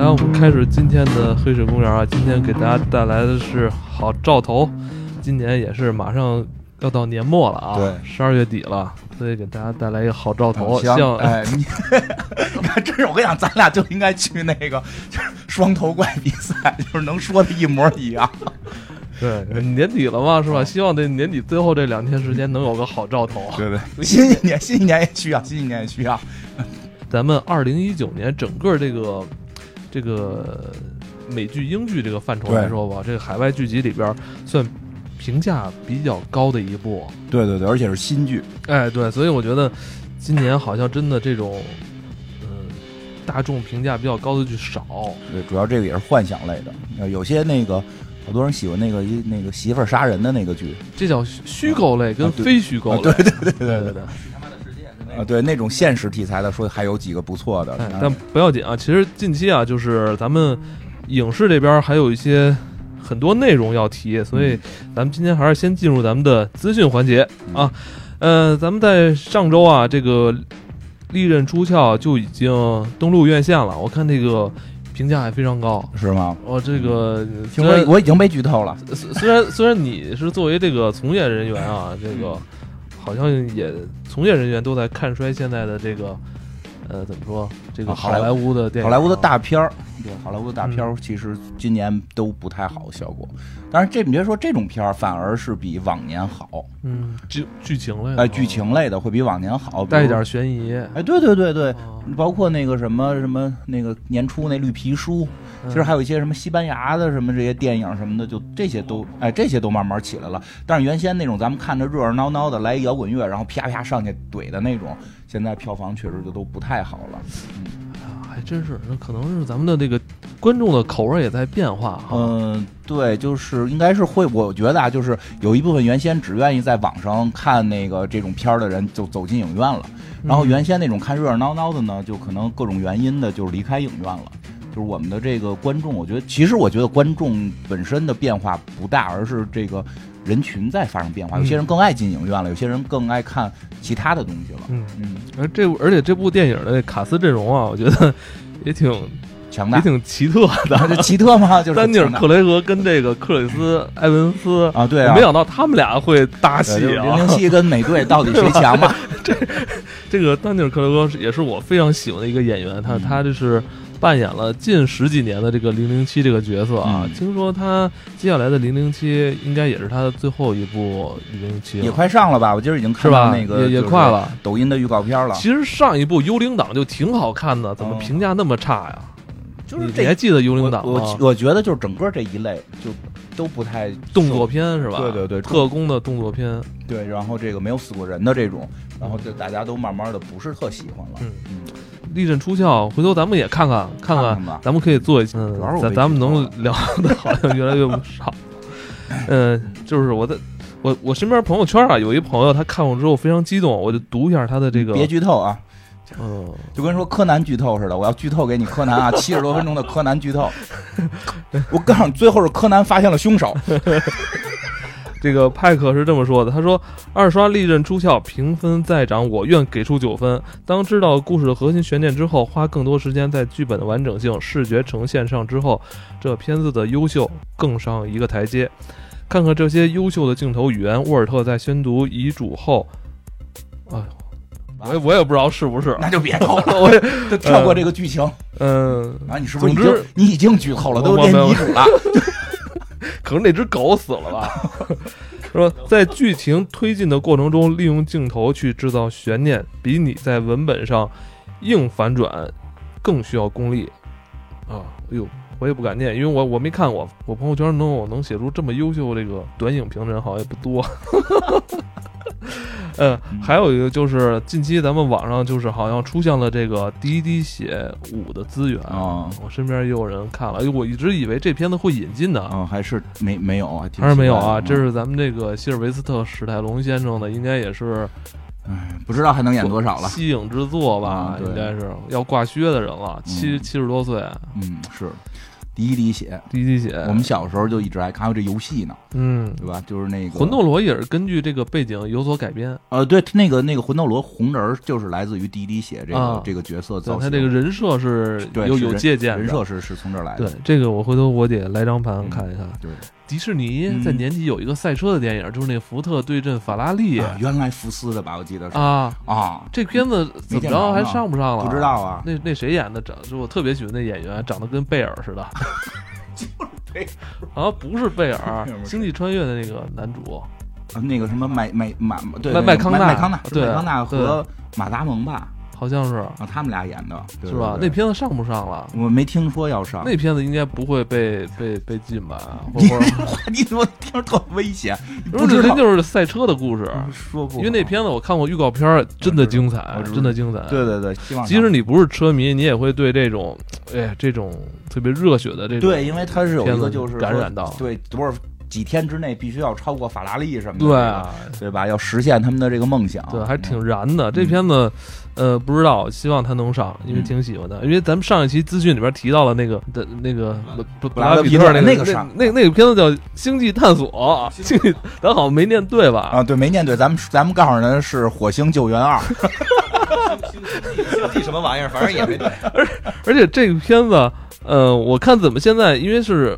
来，我们开始今天的黑水公园啊！今天给大家带来的是好兆头，今年也是马上要到年末了啊，对十二月底了，所以给大家带来一个好兆头，行像哎，你 你看，真是我跟你讲，咱俩就应该去那个就 是双头怪比赛，就是能说的一模一样。对年底了嘛，是吧？哦希望这年底最后这两天时间能有个好兆头。对对，新一年新一年也需要，新一年也需要。咱们二零一九年整个这个这个美剧、英剧这个范畴来说吧，这个海外剧集里边算评价比较高的一部。对对对，而且是新剧。哎，对，所以我觉得今年好像真的这种，嗯、大众评价比较高的剧少。对，主要这个也是幻想类的，呃有些那个好多人喜欢那个一那个媳妇儿杀人的那个剧这叫虚虚构类跟非虚构类。对对对对对。啊，对那种现实题材的，说还有几个不错的。哎，但不要紧啊，其实近期啊，就是咱们影视这边还有一些很多内容要提，所以咱们今天还是先进入咱们的资讯环节啊。呃，咱们在上周啊，这个《利刃出鞘》就已经登陆院线了，我看这个评价还非常高。是吗？哦，这个听说我已经被剧透了。虽虽然虽然你是作为这个从业人员啊，这个好像也从业人员都在看衰现在的这个呃怎么说这个啊好莱坞的电影啊，好莱坞的大片儿，对好莱坞的大片儿，其实今年都不太好效果。但是，这你别说这种片儿，反而是比往年好。嗯剧剧情类的哎，剧情类的会比往年好，带一点。悬疑，哎，对对对对，哦包括那个什么什么那个年初那绿皮书，其实还有一些什么西班牙的什么这些电影什么的，就这些都哎这些都慢慢起来了。但是原先那种咱们看着热热闹闹的来一摇滚乐，然后啪啪上去怼的那种，现在票房确实就都不太好了。嗯还真是，那可能是咱们的这个观众的口味也在变化哈。嗯，对，就是应该是会，我觉得啊，就是有一部分原先只愿意在网上看那个这种片儿的人，就走进影院了。然后原先那种看热热闹闹的呢，就可能各种原因的就离开影院了。就是我们的这个观众，我觉得其实我觉得观众本身的变化不大，而是这个人群在发生变化。有些人更爱进影院了，有些人更爱看其他的东西了。嗯，嗯，而这部而且这部电影的卡斯阵容啊，我觉得也挺强大。也挺奇特的。这奇特吗？就是丹尼尔·克雷格跟这个克里斯·埃文斯啊，对啊，没想到他们俩会搭戏零啊零零！七跟美队到底谁强嘛？这这个丹尼尔·克雷格也是我非常喜欢的一个演员，他嗯他就是扮演了近十几年的这个零零七这个角色啊。嗯听说他接下来的零零七应该也是他的最后一部零零七也快上了吧？我今儿已经？看到那个也也快了。抖音的预告片了。其实上一部《幽灵党》就挺好看的，怎么哦评价那么差呀？就是这你你还记得《幽灵党》我吗？我我觉得就是整个这一类就都不太动作片是吧？对对对特工的动作片。对，然后这个没有死过人的这种，然后就大家都慢慢的不是特喜欢了。嗯嗯，利刃出鞘，回头咱们也看看看看咱们可以做一期，嗯主要是，我被咱咱们能聊的好像越来越少。嗯，就是我的，我我身边朋友圈啊，有一朋友他看过之后非常激动，我就读一下他的这个，别剧透啊，嗯，就跟说柯南剧透似的，我要剧透给你柯南啊，七十多分钟的柯南剧透。我告诉你，最后是柯南发现了凶手。这个派克是这么说的，他说二刷利刃出鞘，评分再涨，我愿给出九分。当知道故事的核心悬念之后，花更多时间在剧本的完整性、视觉呈现上之后，这片子的优秀更上一个台阶。看看这些优秀的镜头语言，沃尔特在宣读遗嘱后，哎，我也我也不知道是不是，那就别透了，我也就跳过这个剧情。嗯，啊，你是不是已总之经你已经剧透了，都我没有连遗嘱了？可能那只狗死了吧？说在剧情推进的过程中，利用镜头去制造悬念，比你在文本上硬反转更需要功力啊！哎呦，我也不敢念，因为我我没看过。我朋友圈能有能写出这么优秀这个短影评的人，好像也不多。呃，还有一个就是近期咱们网上就是好像出现了这个滴滴血五的资源啊我身边也有人看了，我一直以为这片子会引进的，嗯，还是没没有，还挺还是没有啊？这是咱们这个希尔维斯特·史泰龙先生的，应该也是哎，不知道还能演多少了。息影之作吧？应该是要挂靴的人了，七嗯七十多岁。嗯，是。第一滴血，第一滴血，我们小时候就一直爱看，还有这游戏呢，嗯，对吧？就是那个魂斗罗也是根据这个背景有所改编，呃，对，那个那个魂斗罗红人儿就是来自于第一滴血这个、啊。这个角色造他这个人设是有有借鉴人设是是从这儿来的，对这个，我回头我得来张盘看一看。对。迪士尼嗯在年底有一个赛车的电影，就是那个福特对阵法拉利啊原来福斯的吧，我记得是啊。啊，这片子怎么着还上不上了？不知道啊。那那谁演的？长就我特别喜欢那演员，长得跟贝尔似的。就是贝尔啊，不是贝尔，《星际穿越》的那个男主，啊那个什么麦麦马对麦麦康纳麦康纳对麦康纳和马达蒙吧好像是啊，他们俩演的对是吧？那片子上不上了？我没听说要上。那片子应该不会被被被禁吧？或你怎么听着特危险？不是这就是赛车的故事，说不，因为那片子我看过预告片，真的精彩真的精彩。对对对，希望即使你不是车迷，你也会对这种，哎，这种特别热血的这种对，因为它是有一个就是感染到，对多少几天之内必须要超过法拉利什么的，对啊，对吧？要实现他们的这个梦想，对，还挺燃嗯的。这片子，呃，不知道，希望他能上，因为挺喜欢的。因为咱们上一期资讯里边提到了那个的那个布布拉拉德皮特那个那个上那那个片子叫《星际探索》，星际，咱好像没念对吧？啊，对，没念对，咱们咱们告诉人是《火星救援二 》星际什么玩意儿，反正也没对。而且这个片子，呃，我看怎么现在因为是，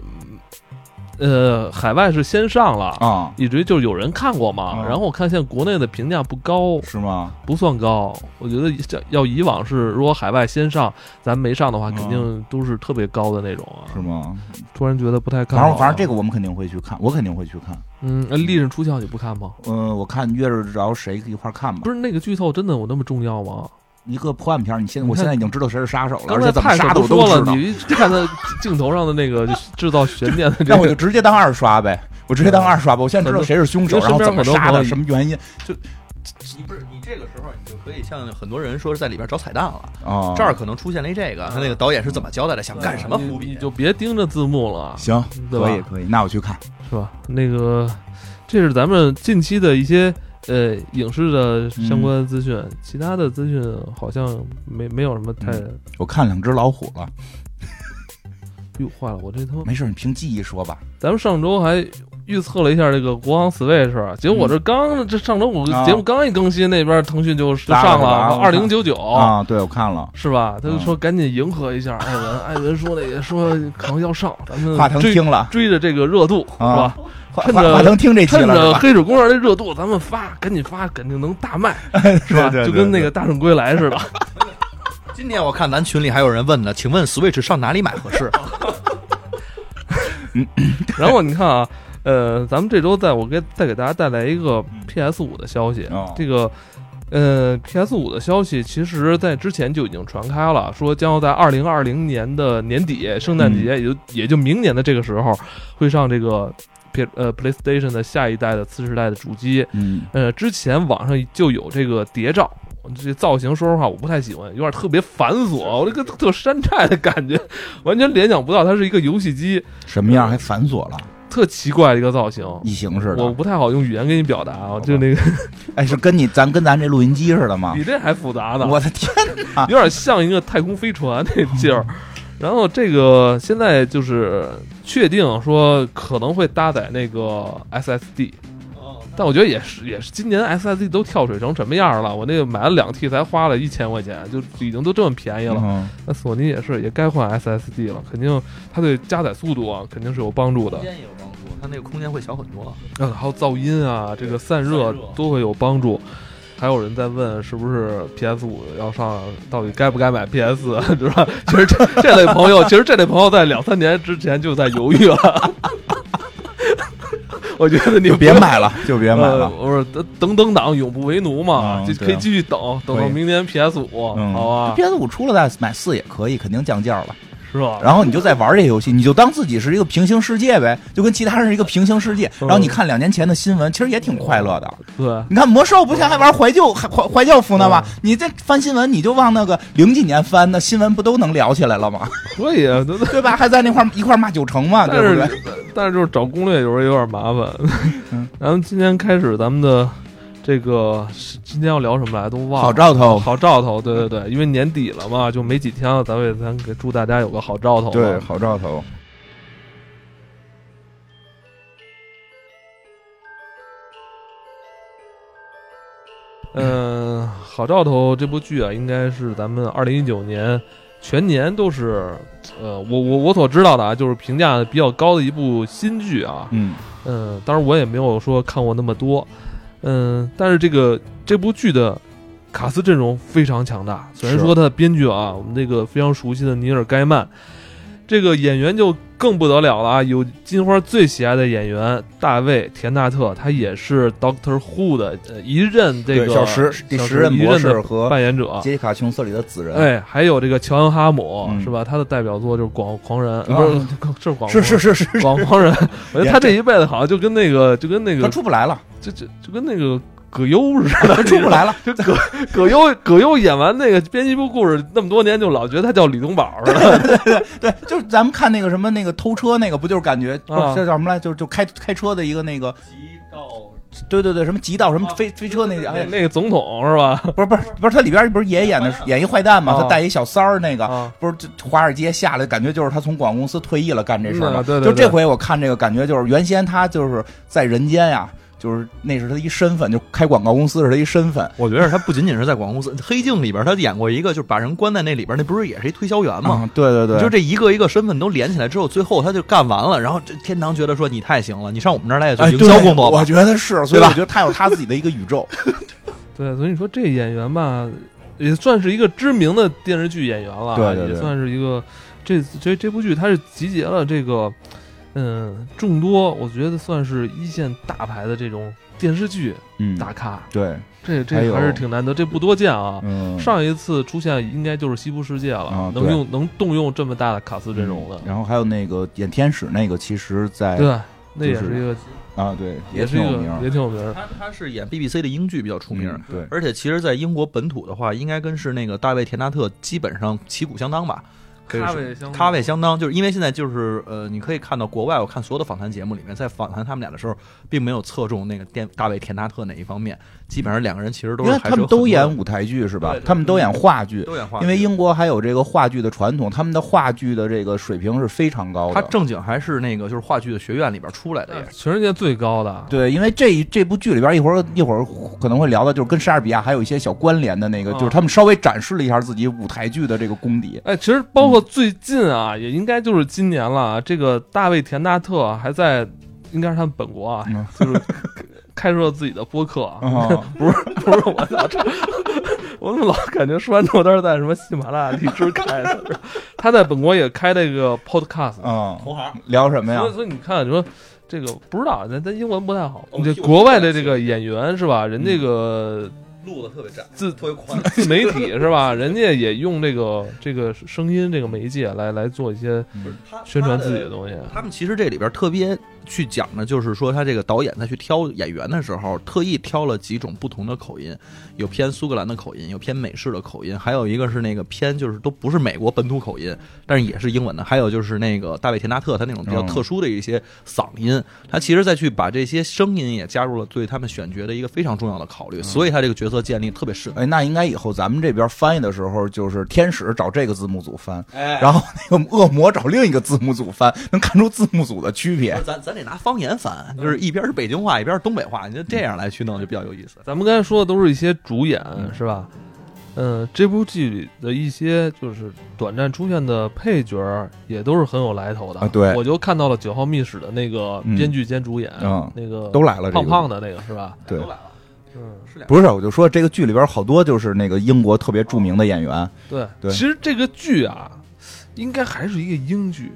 呃，海外是先上了。啊，一直就有人看过嘛，啊然后我看现在国内的评价不高，是吗？不算高。我觉得要要以往是，如果海外先上，咱没上的话，嗯肯定都是特别高的那种啊。是吗？突然觉得不太看好。反正反正这个我们肯定会去看，我肯定会去看。嗯，那利刃出鞘你不看吗？嗯，我看约着谁一块儿看吧不。是那个剧透真的有那么重要吗？一个破案片，你现在我现在已经知道谁是杀手了，而且怎么杀的我都知道。你看他镜头上的那个就制造悬念的这那我就，直接当二刷呗，我直接当二刷吧。我现在知道谁是凶手，然后怎么杀的，什么原因就你不是你这个时候，你就可以像很多人说是在里边找彩蛋了。啊？这儿可能出现了一这个，他那个导演是怎么交代的？想干什么伏笔你你？就别盯着字幕了，行，可以可以，那我去看。是吧？那个，这是咱们近期的一些呃影视的相关资讯，其他的资讯好像没没有什么太。我看两只老虎了，哟，坏了，我这他妈！没事，你凭记忆说吧。咱们上周还预测了一下这个国行 Switch，结果我这刚这上周五啊节目刚一更新，那边腾讯就就上了二零九九。啊，对，我看了。是吧？他就嗯说赶紧迎合一下艾文，艾文说的也说可能要上，咱们华腾追听了，追着这个热度是啊吧？趁着华华腾听这期趁着？黑水公园这热度，咱们发，赶紧发，肯定能大卖，是吧？就跟那个大圣归来似的。今天我看咱群里还有人问呢，请问 Switch 上哪里买合适？然后你看啊，呃，咱们这周再我给再给大家带来一个 PS 五的消息，哦。这个。呃，PS 五的消息，其实在之前就已经传开了，说将要在二零二零年的年底，圣诞节，也就也就明年的这个时候，会上这个 P 呃 PlayStation 的下一代的次世代的主机。嗯，呃，之前网上就有这个谍照，这造型说实话我不太喜欢，有点特别繁琐，我这个特山寨的感觉，完全联想不到它是一个游戏机，什么样还繁琐了，特奇怪的一个造型。异形似的。我不太好用语言给你表达啊，就那个 哎，是跟你咱跟咱这录音机似的吗比？这还复杂呢，我的天哪！有点像一个太空飞船那劲儿。然后这个现在就是确定说可能会搭载那个 SSD，但我觉得也是也是今年 SSD 都跳水成什么样了？我那个买了两 T 才花了一千块钱，就已经都这么便宜了。嗯那索尼也是也该换 SSD 了，肯定它对加载速度啊肯定是有帮助的它那个空间会小很多。嗯，还有噪音啊，这个散热都会有帮助。还有人在问是不是 PS 五要上，到底该不该买 PS，是吧？其实这这类朋友，其实这类朋友在两三年之前就在犹豫了。我觉得你就别买了，就别买呃，了。我说等等等党永不为奴嘛，就可以继续等，等到明年 PS 五，嗯好吧？PS 五出了再买四也可以，肯定降价了。是吧？然后你就在玩这游戏，你就当自己是一个平行世界呗，就跟其他人是一个平行世界。嗯然后你看两年前的新闻，其实也挺快乐的。对，你看魔兽不像还玩怀旧还怀怀旧服呢吗？你这翻新闻，你就往那个零几年翻，那新闻不都能聊起来了吗？可以啊，对吧？还在那块一块骂九成嘛，对不对？但是就是找攻略有时候有点麻烦。嗯 咱们今天开始咱们的这个今天要聊什么来都忘了。好兆头，好兆头，对对对，因为年底了嘛，就没几天了，咱们也咱给祝大家有个好兆头。对，好兆头。嗯，好兆头这部剧啊，应该是咱们二零一九年全年都是，呃，我我我所知道的啊，就是评价比较高的一部新剧啊。嗯嗯，当然我也没有说看过那么多，嗯，但是这个这部剧的卡斯阵容非常强大。虽然说它的编剧啊，我们那个非常熟悉的尼尔·盖曼，这个演员就更不得了了啊！有金花最喜爱的演员大卫·田纳特，他也是 Doctor Who 的呃一任这个对小十第小十任博一任的士和扮演者。杰西卡·琼斯里的子人，哎，还有这个乔恩·哈姆、嗯是吧？他的代表作就是《广狂人》不是是广是是是是，广狂人。我觉得他这一辈子好像就跟那个就跟那个他出不来了，就就就跟那个葛优似的，他 出不来了。就葛葛优葛优演完那个编辑部故事那么多年，就老觉得他叫李东宝似的。对对对，就是咱们看那个什么那个偷车那个，不就是感觉不是啊这叫什么来？就就开开车的一个那个，极道对对对，什么极道什么啊飞飞车那个，哎，那个总统是吧？不是不是不是，他里边不是也演的 演一坏蛋吗？啊他带一小三儿那个，啊，不是这华尔街下来，感觉就是他从广告公司退役了干这事儿嘛。嗯对对对就这回我看这个感觉就是原先他就是在人间呀，就是那是他一身份，就开广告公司是他一身份。我觉得他不仅仅是在广告公司，《黑镜》里边他演过一个，就是把人关在那里边，那不是也是一推销员吗？啊，对对对，就这一个一个身份都连起来之后，最后他就干完了，然后这天堂觉得说你太行了，你上我们这儿来做哎，营销工作我觉得是，所以对吧我觉得他有他自己的一个宇宙。对，所以你说这演员吧，也算是一个知名的电视剧演员了，对对对也算是一个这这这部剧，它是集结了这个嗯众多，我觉得算是一线大牌的这种电视剧嗯，大咖，对，这还有这还是挺难得，这不多见啊。嗯，上一次出现应该就是《西部世界》了，啊对。能用能动用这么大的卡斯阵容的，然后还有那个演天使那个，其实在对，那也就是是一个，啊，对，也是一个挺有名儿，也挺有名儿。他他是演 BBC 的英剧比较出名，嗯对，而且其实，在英国本土的话，应该跟是那个大卫·田纳特基本上旗鼓相当吧。咖位相当，就是因为现在就是呃，你可以看到国外，我看所有的访谈节目里面，在访谈他们俩的时候，并没有侧重那个电大卫·田纳特哪一方面，基本上两个人其实都因是还是有很多为他们都演舞台剧是吧对？对他们都演话剧，都演话剧，因为英国还有这个话剧的传统，他们的话剧的这个水平是非常高的。他正经还是那个就是话剧的学院里边出来的也。全世界最高的，对，因为这一这部剧里边一会儿一会儿可能会聊到，就是跟莎士比亚还有一些小关联的那个，啊就是他们稍微展示了一下自己舞台剧的这个功底。哎，其实包括最近啊，也应该就是今年了啊。这个大卫·田纳特啊还在，应该是他们本国啊，嗯就是开设了自己的播客啊。啊，不 是不是，我操！这我怎么老感觉说完豆单在什么喜马拉雅荔枝开的？他在本国也开这个 podcast，、嗯，同行，聊什么呀所以？所以你看，你说这个不知道，咱咱英文不太好。哦这国外的这个演员是吧？人这个路子特别窄，自特别宽。自媒体是吧？人家也用这个这个声音这个媒介来来做一些宣传自己的东西。他们其实这里边特别去讲的，就是说他这个导演在去挑演员的时候，特意挑了几种不同的口音，有偏苏格兰的口音，有偏美式的口音，还有一个是那个偏就是都不是美国本土口音，但是也是英文的，还有就是那个大卫田纳特他那种比较嗯特殊的一些嗓音，他其实再去把这些声音也加入了对他们选角的一个非常重要的考虑，所以他这个角色建立特别深。哎，那应该以后咱们这边翻译的时候，就是天使找这个字幕组翻，哎然后那个恶魔找另一个字幕组翻，能看出字幕组的区别。咱咱得拿方言翻，就是一边是北京话，一边是东北话，你就这样来去弄就比较有意思。咱们刚才说的都是一些主演，是吧？嗯，这部剧里的一些就是短暂出现的配角，也都是很有来头的。啊对我就看到了《九号密室》的那个嗯编剧兼主演，嗯那个都来了胖胖的那个是吧？对都来了，嗯，是两不是，我就说这个剧里边好多就是那个英国特别著名的演员，对。对其实这个剧啊，应该还是一个英剧，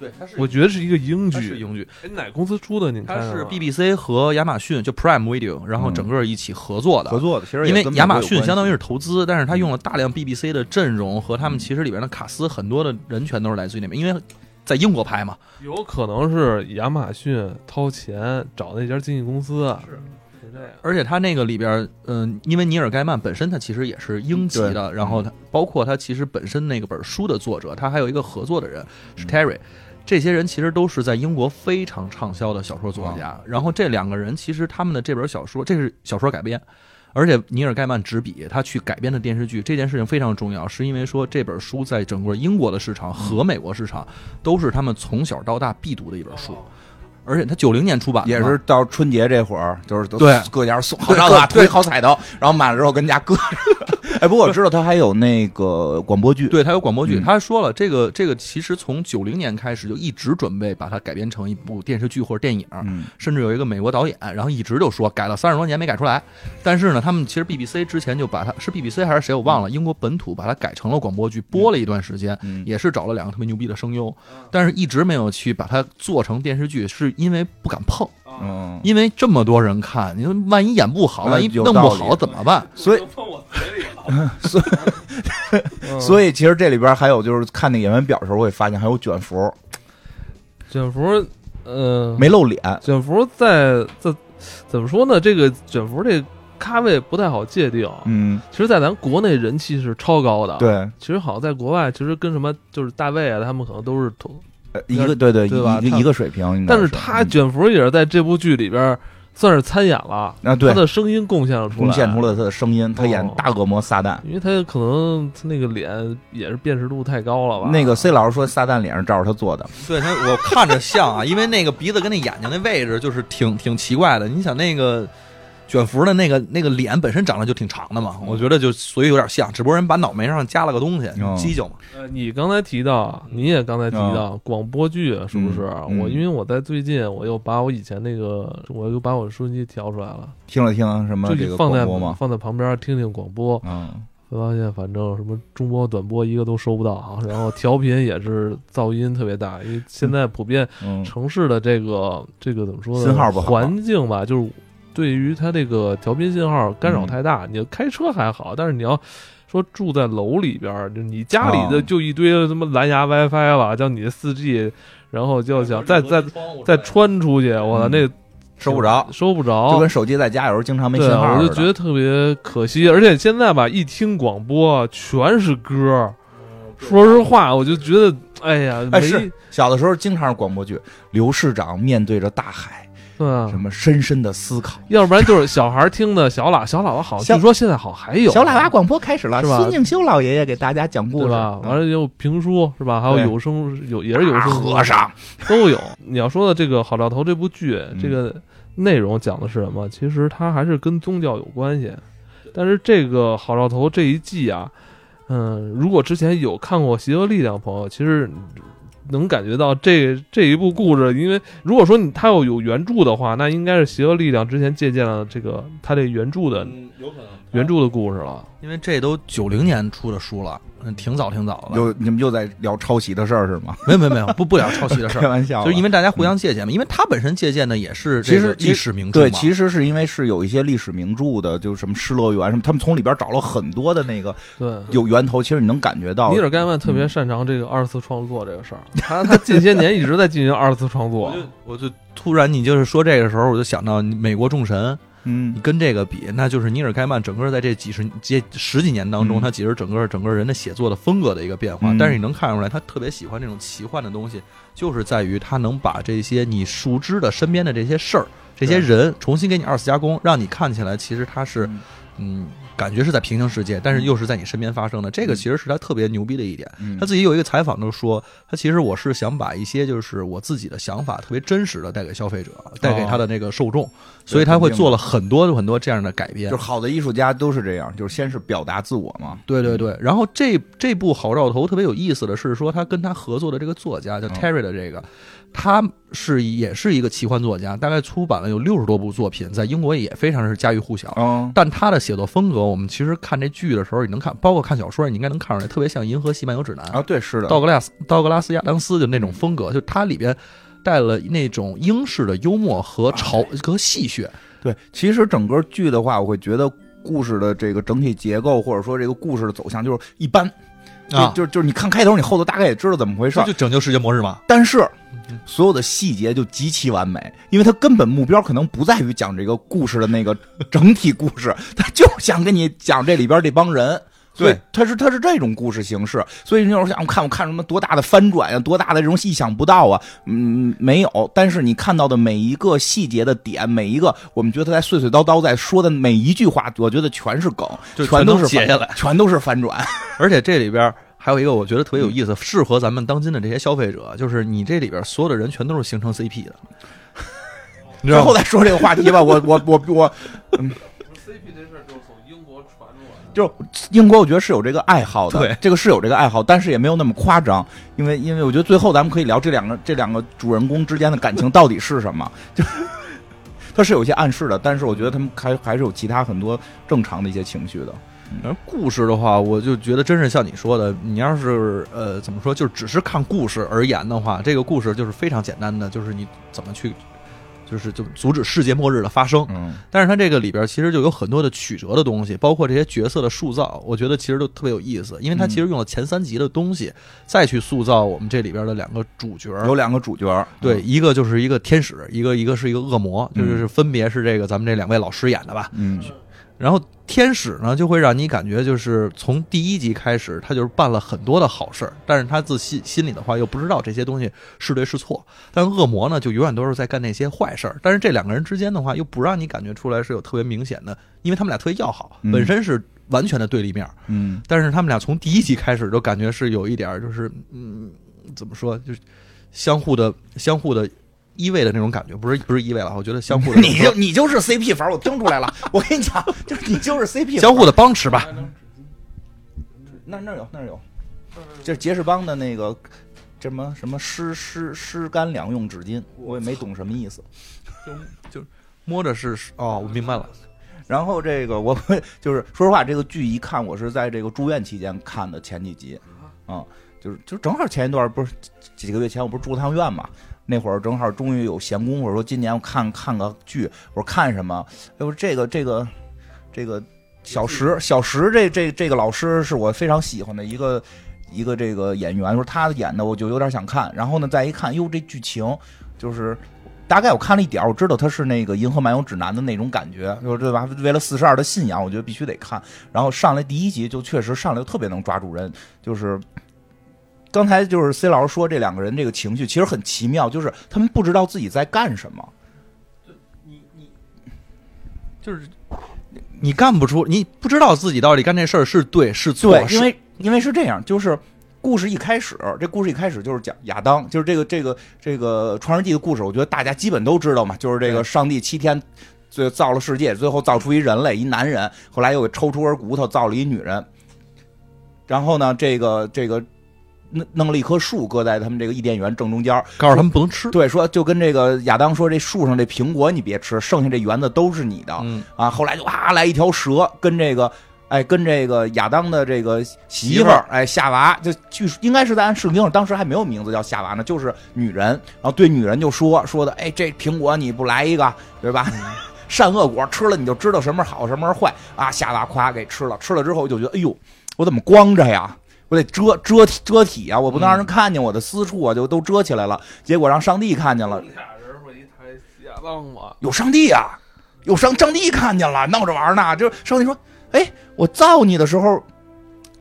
对，他是我觉得是一个英剧。是英剧，哎，哪公司出的？你看它是 BBC 和亚马逊就 Prime Video，然后整个一起合作的。合作的，其实因为亚马逊相当于是投资，但是他用了大量 BBC 的阵容和他们其实里边的卡斯，很多的人全都是来自于那边，因为在英国拍嘛。有可能是亚马逊掏钱找那家经纪公司，是是这样。而且他那个里边，嗯、因为尼尔盖曼本身他其实也是英籍的，然后他包括他其实本身那个本书的作者，他还有一个合作的人是 Terry。这些人其实都是在英国非常畅销的小说作家，然后这两个人其实他们的这本小说，这是小说改编，而且尼尔盖曼执笔，他去改编的电视剧，这件事情非常重要，是因为说这本书在整个英国的市场和美国市场都是他们从小到大必读的一本书。而且他九零年出版的，也是到春节这会儿，就是各家送好照子，对。推好彩头，然后买了之后跟家搁着。哎，不过我知道他还有那个广播剧，对，他有广播剧，嗯。他说了，这个这个其实从九零年开始就一直准备把它改编成一部电视剧或者电影，嗯。甚至有一个美国导演，然后一直就说改了三十多年没改出来。但是呢，他们其实 BBC 之前就把它是 BBC 还是谁我忘了，英国本土把它改成了广播剧，播了一段时间，嗯，也是找了两个特别牛逼的声优，但是一直没有去把它做成电视剧，是因为不敢碰，嗯，因为这么多人看，你说万一演不好，哎万一弄不好怎么办？所以碰我嘴里了，所以 所以其实这里边还有就是看那演员表的时候，我也发现还有卷福，卷福，呃，没露脸，卷福在在怎么说呢？这个卷福这咖位不太好界定。嗯，其实，在咱国内人气是超高的。，对，其实好像在国外，其实跟什么就是大卫啊，他们可能都是同，呃一个对对对吧一个一个水平但是他嗯卷福也是在这部剧里边算是参演了，啊对他的声音贡献了出来，贡献出了他的声音，他演哦大恶魔撒旦。因为他可能他那个脸也是辨识度太高了吧？那个 C 老师说，撒旦脸是照着他做的，对他，我看着像啊，因为那个鼻子跟那眼睛那位置就是挺挺奇怪的。你想那个卷福的那个那个脸本身长得就挺长的嘛，我觉得就所以有点像，只不过人把脑门上加了个东西，哦犄角嘛。呃，你刚才提到，你也刚才提到广播剧是不是？嗯我因为我在最近我又把我以前那个，我又把我的收音机调出来了，听了听什么这个就放在广播吗？放在旁边听听广播，嗯，会发现反正什么中波、短波一个都收不到啊，然后调频也是噪音特别大，因为现在普遍嗯，城市的这个这个怎么说呢？信号不好环境吧，就是对于它这个调频信号干扰太大。你开车还好，但是你要说住在楼里边儿，就你家里的哦就一堆什么蓝牙 WiFi 了，叫你的四 G，然后就想再再再穿出去，我操，嗯那收不着，收不着，就跟手机在家有时候经常没信，号。我就觉得特别可惜。而且现在吧，一听广播全是歌儿，说实话，我就觉得，哎呀，没哎是小的时候经常是广播剧，刘市长面对着大海，对啊什么深深的思考。要不然就是小孩听的小喇小喇叭好，小据说现在好还有小喇叭广播开始了，是吧孙敬修老爷爷给大家讲故事，对吧？嗯完了也有评书是吧？还有有声有也是有声和尚都有。你要说的这个《好兆头》这部剧，嗯这个内容讲的是什么？其实它还是跟宗教有关系。但是这个《好兆头》这一季啊，嗯，如果之前有看过《邪恶力量》的朋友，其实能感觉到这这一部故事，因为如果说你他要有原著的话，那应该是《邪恶力量》之前借鉴了这个他这原著的，有可能。原著的故事了。因为这都九零年出的书了，嗯，挺早挺早的。又你们又在聊抄袭的事儿是吗？没有没有没有，不不聊抄袭的事开儿，玩笑，就是因为大家互相借鉴嘛，因为他本身借鉴的也是其实历史名著对，其实是因为是有一些历史名著的，就什么《失乐园》什么，他们从里边找了很多的那个对，有源头，其实你能感觉到尼。尔盖曼特别擅长这个二次创作这个事儿，他他近些年一直在进行二次创作我就。我就突然你就是说这个时候，我就想到美国众神，嗯。你跟这个比，那就是尼尔盖曼整个在这几十几十几年当中，嗯。他其实整个整个人的写作的风格的一个变化。嗯。但是你能看出来，他特别喜欢这种奇幻的东西，就是在于他能把这些你熟知的身边的这些事儿、这些人重新给你二次加工，让你看起来其实他是嗯嗯。感觉是在平行世界，但是又是在你身边发生的，这个其实是他特别牛逼的一点。嗯他自己有一个采访都说，他其实我是想把一些就是我自己的想法特别真实的带给消费者，带给他的那个受众，所以他会做了很多很多这样的改编就。好的艺术家都是这样，就是先是表达自我嘛。对对对，然后这这部《好兆头》特别有意思的是说，他跟他合作的这个作家叫哦 Terry 的这个，他是也是一个奇幻作家，大概出版了有六十多部作品，在英国也非常是家喻户晓。嗯，但他的写作风格，我们其实看这剧的时候，你能看，包括看小说，你应该能看出来，特别像《银河系漫游指南》啊，对，是的，道格拉斯道格拉斯亚当斯就那种风格，就它里边带了那种英式的幽默和嘲和戏谑。对，其实整个剧的话，我会觉得故事的这个整体结构，或者说这个故事的走向，就是一般。就啊就就是你看开头，你后头大概也知道怎么回事。就拯救世界末日嘛？但是所有的细节就极其完美，因为他根本目标可能不在于讲这个故事的那个整体故事，他就是想跟你讲这里边这帮人。对，它是它是这种故事形式，所以你有时候想看我看什么多大的翻转呀、多大的这种意想不到啊，嗯，没有。但是你看到的每一个细节的点，每一个我们觉得他在碎碎叨叨在说的每一句话，我觉得全是梗，就全都是翻全都截下来，全都是翻转。而且这里边还有一个我觉得特别有意思，适合咱们当今的这些消费者，就是你这里边所有的人全都是形成 CP 的。你知道吗最后再说这个话题吧。我我我我就英国，我觉得是有这个爱好的，对这个是有这个爱好，但是也没有那么夸张，因为因为我觉得最后咱们可以聊这两个这两个主人公之间的感情到底是什么，就它是有一些暗示的，但是我觉得他们还还是有其他很多正常的一些情绪的。而故事的话，我就觉得真是像你说的，你要是呃怎么说，就是只是看故事而言的话，这个故事就是非常简单的，就是你怎么去，就是就阻止世界末日的发生。嗯但是它这个里边其实就有很多的曲折的东西，包括这些角色的塑造，我觉得其实都特别有意思，因为它其实用了前三集的东西，再去塑造我们这里边的两个主角。有两个主角，对，一个就是一个天使，一个一个是一个恶魔，就嗯是分别是这个咱们这两位老师演的吧。嗯然后天使呢，就会让你感觉就是从第一集开始，他就是办了很多的好事儿，但是他自心心里的话又不知道这些东西是对是错。但恶魔呢，就永远都是在干那些坏事儿。但是这两个人之间的话，又不让你感觉出来是有特别明显的，因为他们俩特别要好，嗯本身是完全的对立面。嗯但是他们俩从第一集开始就感觉是有一点儿就是嗯，怎么说，就是相互的相互的依偎的那种感觉，不是不是依偎了，我觉得相互的 你就你就是 CP 粉儿，我听出来了。我跟你讲，就是你就是 CP 相互的帮持吧。那那有那有，这是杰士邦的那个这什么什么湿湿湿干两用纸巾，我也没懂什么意思。就就摸着是哦，我明白了。然后这个我就是说实话，这个剧一看，我是在这个住院期间看的前几集，啊、就是就正好前一段不是几几个月前我不是住趟院嘛，那会儿正好终于有闲工夫，说今年我看看个剧，我说看什么？哎呦这个这个这个小石小石这这这个老师是我非常喜欢的一个一个这个演员，说他演的我就有点想看，然后呢再一看，哟这剧情就是。大概我看了一点儿，我知道他是那个《银河漫游指南》的那种感觉，就是对吧？为了四十二的信仰，我觉得必须得看。然后上来第一集就确实上来就特别能抓住人，就是刚才就是 C 老师说这两个人这个情绪其实很奇妙，就是他们不知道自己在干什么。就是你干不出，你不知道自己到底干这事儿是对是错，对，因为因为是这样，就是故事一开始，这故事一开始就是讲亚当，就是这个这个这个创世纪的故事，我觉得大家基本都知道嘛，就是这个上帝七天。最后造了世界，最后造出一人类，一男人，后来又给抽出根骨头造了一女人，然后呢，这个这个弄弄了一棵树搁在他们这个伊甸园正中间，告诉他们不能吃。对，说就跟这个亚当说，这树上这苹果你别吃，剩下这园子都是你的。嗯，啊，后来就哇来一条蛇，跟这个哎跟这个亚当的这个媳媳妇儿哎夏娃，就据说应该是在按圣经上，当时还没有名字叫夏娃呢，就是女人，然后对女人就说说的哎这苹果你不来一个对吧？善恶果吃了你就知道什么是好什么是坏啊！夏娃夸给吃了，吃了之后就觉得哎呦我怎么光着呀？我得遮遮体遮体啊！我不能让人看见我的私处啊，就都遮起来了。结果让上帝看见了，俩人不一台亚当吗？有上帝啊，有上上帝看见了，闹着玩呢。就是上帝说：“哎，我造你的时候，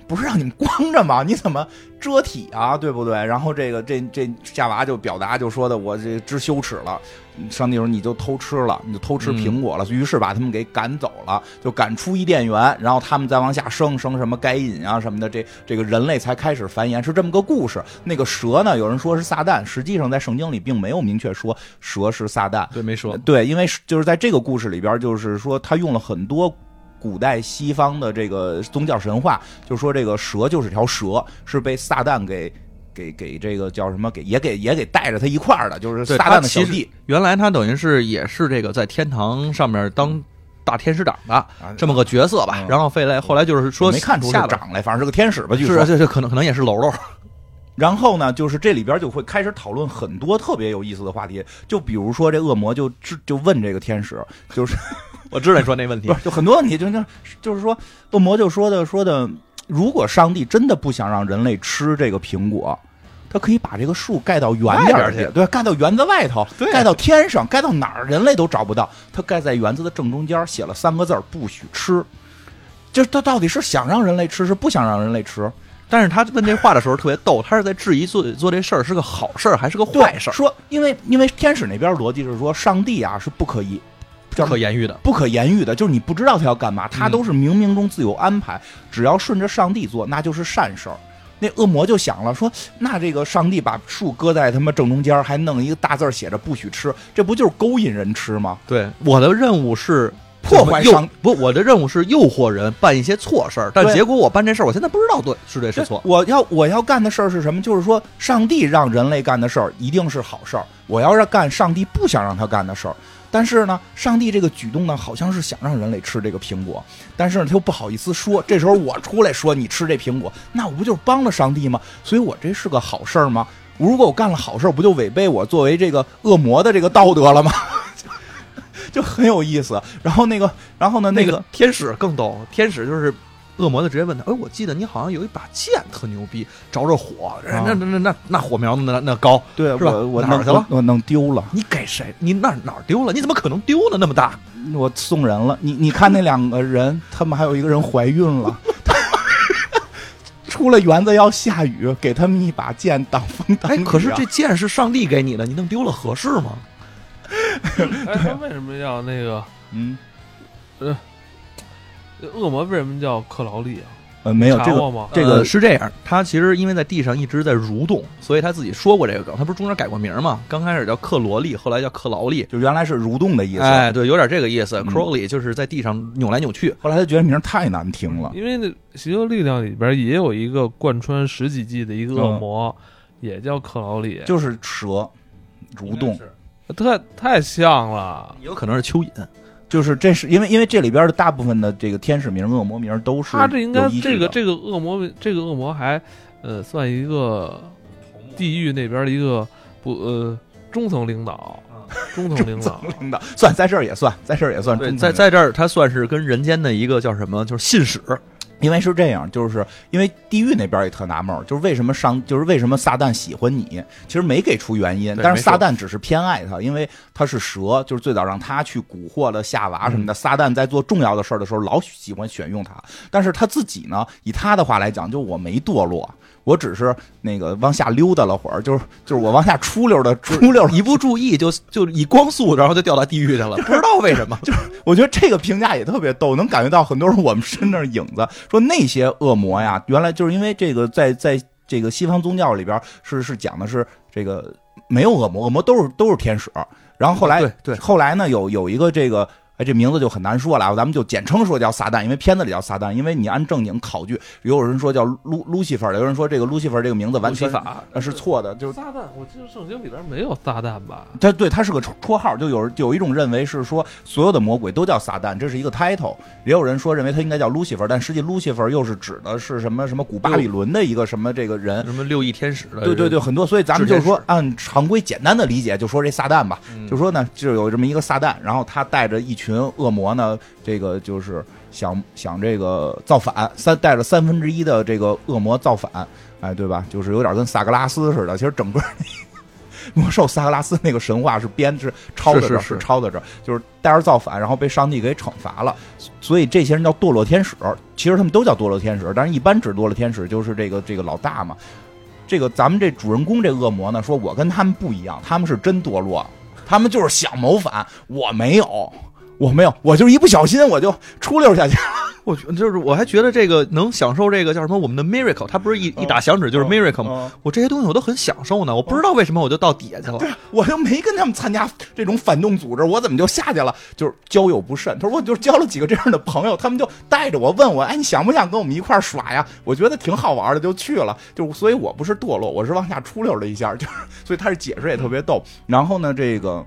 不是让你们光着吗？你怎么遮体啊？对不对？”然后这个这这夏娃就表达就说的：“我这知羞耻了。”上帝说：“你就偷吃了，你就偷吃苹果了。于是把他们给赶走了，就赶出伊甸园。然后他们再往下生，生什么该隐啊什么的，这这个人类才开始繁衍，是这么个故事。那个蛇呢，有人说是撒旦，实际上在圣经里并没有明确说蛇是撒旦。对，没说。对，因为就是在这个故事里边，就是说他用了很多古代西方的这个宗教神话，就说这个蛇就是条蛇，是被撒旦给给给这个叫什么给也给也给带着他一块儿的，就是撒旦的小弟原来他等于是也是这个在天堂上面当大天使长的啊这么个角色吧嗯。然后费来后来就是说没看出长来，反正是个天使吧，据是说。这这可能可能也是喽喽。然后呢，就是这里边就会开始讨论很多特别有意思的话题，就比如说这恶魔就就就问这个天使，就是 我知道你说那问题就很多问题，就就就是说，恶魔就说的说的，如果上帝真的不想让人类吃这个苹果，他可以把这个树盖到远点儿外边去对，盖到园子外头，对盖到天上，盖到哪儿人类都找不到。他盖在园子的正中间，写了三个字儿：不许吃。就是他到底是想让人类吃，是不想让人类吃？但是他问这话的时候特别逗，他是在质疑做做这事儿是个好事儿还是个坏事儿，说，因为因为天使那边逻辑是说，上帝啊是不可以不可言喻的。不可言喻的，就是你不知道他要干嘛，他嗯都是冥冥中自有安排，只要顺着上帝做，那就是善事儿。那恶魔就想了，说那这个上帝把树搁在他妈正中间，还弄一个大字写着不许吃，这不就是勾引人吃吗？对，我的任务是破坏上不，我的任务是诱惑人办一些错事儿，但结果我办这事儿，我现在不知道对是对是错。我要我要干的事儿是什么？就是说，上帝让人类干的事儿一定是好事儿。我要让干上帝不想让他干的事儿。但是呢，上帝这个举动呢，好像是想让人类吃这个苹果，但是呢，他又不好意思说。这时候我出来说你吃这苹果，那我不就帮了上帝吗？所以我这是个好事儿吗？如果我干了好事儿，不就违背我作为这个恶魔的这个道德了吗？就很有意思。然后那个，然后呢，那个天使更逗，天使就是恶魔就直接问他，哎，我记得你好像有一把剑特牛逼，着着火，那那那那那火苗那那高，对是吧我我哪儿去了我我弄丢了。你给谁？你那儿哪儿丢了？你怎么可能丢呢？那么大，我送人了。你你看那两个人，他们还有一个人怀孕了。出了园子要下雨，给他们一把剑挡风挡哎，雨啊。可是这剑是上帝给你的，你弄丢了合适吗？哎，他为什么要那个嗯恶魔？为什么叫克劳利啊？呃没有这个？这个呃是这样，他其实因为在地上一直在蠕动，所以他自己说过这个梗。他不是中间改过名吗？刚开始叫克罗利，后来叫克劳利。就原来是蠕动的意思，哎，对，有点这个意思。嗯 Crowley 就是在地上扭来扭去。后来他觉得名太难听了。因为那《邪恶力量》里边也有一个贯穿十几季的一个恶魔，也叫克劳利，就是蛇蠕动，太太像了。有可能是蚯蚓。就是这是因为因为这里边的大部分的这个天使名、恶魔名都是他这应该这个这个恶魔，这个恶魔还呃算一个地狱那边的一个不呃 中层领导，中层领导。领导算在这儿也算，在这儿也算对，在在这儿，他算是跟人间的一个叫什么，就是信使。因为是这样，就是因为地狱那边也特纳闷儿，就是为什么上，就是为什么撒旦喜欢你？其实没给出原因，但是撒旦只是偏爱他，因为他是蛇，就是最早让他去蛊惑了夏娃什么的。撒旦在做重要的事儿的时候，老喜欢选用他，但是他自己呢，以他的话来讲，就我没堕落。我只是那个往下溜达了会儿，就是就是我往下出溜的出溜，一不注意就就以光速，然后就掉到地狱去了，不知道为什么。就是我觉得这个评价也特别逗，能感觉到很多人我们身上的影子。说那些恶魔呀，原来就是因为这个在在这个西方宗教里边是是讲的是这个没有恶魔，恶魔都是都是天使。然后后来对对后来呢有有一个这个。哎，这名字就很难说了，咱们就简称说叫撒旦，因为片子里叫撒旦。因为你按正经考据，也有人说叫路路西法，有人说这个路西法这个名字完全法呃是错的，就是撒旦，我记得圣经里边没有撒旦吧？他对他是个绰号，就有有一种认为是说所有的魔鬼都叫撒旦，这是一个 title。也有人说认为他应该叫 Lucifer，但实际 Lucifer 又是指的是什么什么古巴比伦的一个什么这个人。什么六翼天使的？对对对，很多，所以咱们就是说按常规简单的理解，就说这撒旦吧，嗯就说呢，就有这么一个撒旦，然后他带着一群恶魔呢，这个就是想想这个造反，三带着三分之一的这个恶魔造反，哎，对吧？就是有点跟萨格拉斯似的，其实整个。魔兽萨格拉斯那个神话是编是抄的这是抄的这儿，就是带着造反，然后被上帝给惩罚了，所以这些人叫堕落天使。其实他们都叫堕落天使，但是一般指堕落天使就是这个这个老大嘛。这个咱们这主人公这恶魔呢，说我跟他们不一样，他们是真堕落，他们就是想谋反，我没有，我没有，我就是一不小心我就出溜下去了。我觉就是我还觉得这个能享受这个叫什么我们的 miracle，它不是一一打响指就是 miracle 吗？嗯我这些东西我都很享受呢，我不知道为什么我就到底下去了。我又没跟他们参加这种反动组织，我怎么就下去了？就是交友不慎。他说我就交了几个这样的朋友，他们就带着我问我，哎，你想不想跟我们一块儿耍呀？我觉得挺好玩的，就去了。就所以，我不是堕落，我是往下出溜了一下，就是所以他是解释也特别逗。然后呢，这个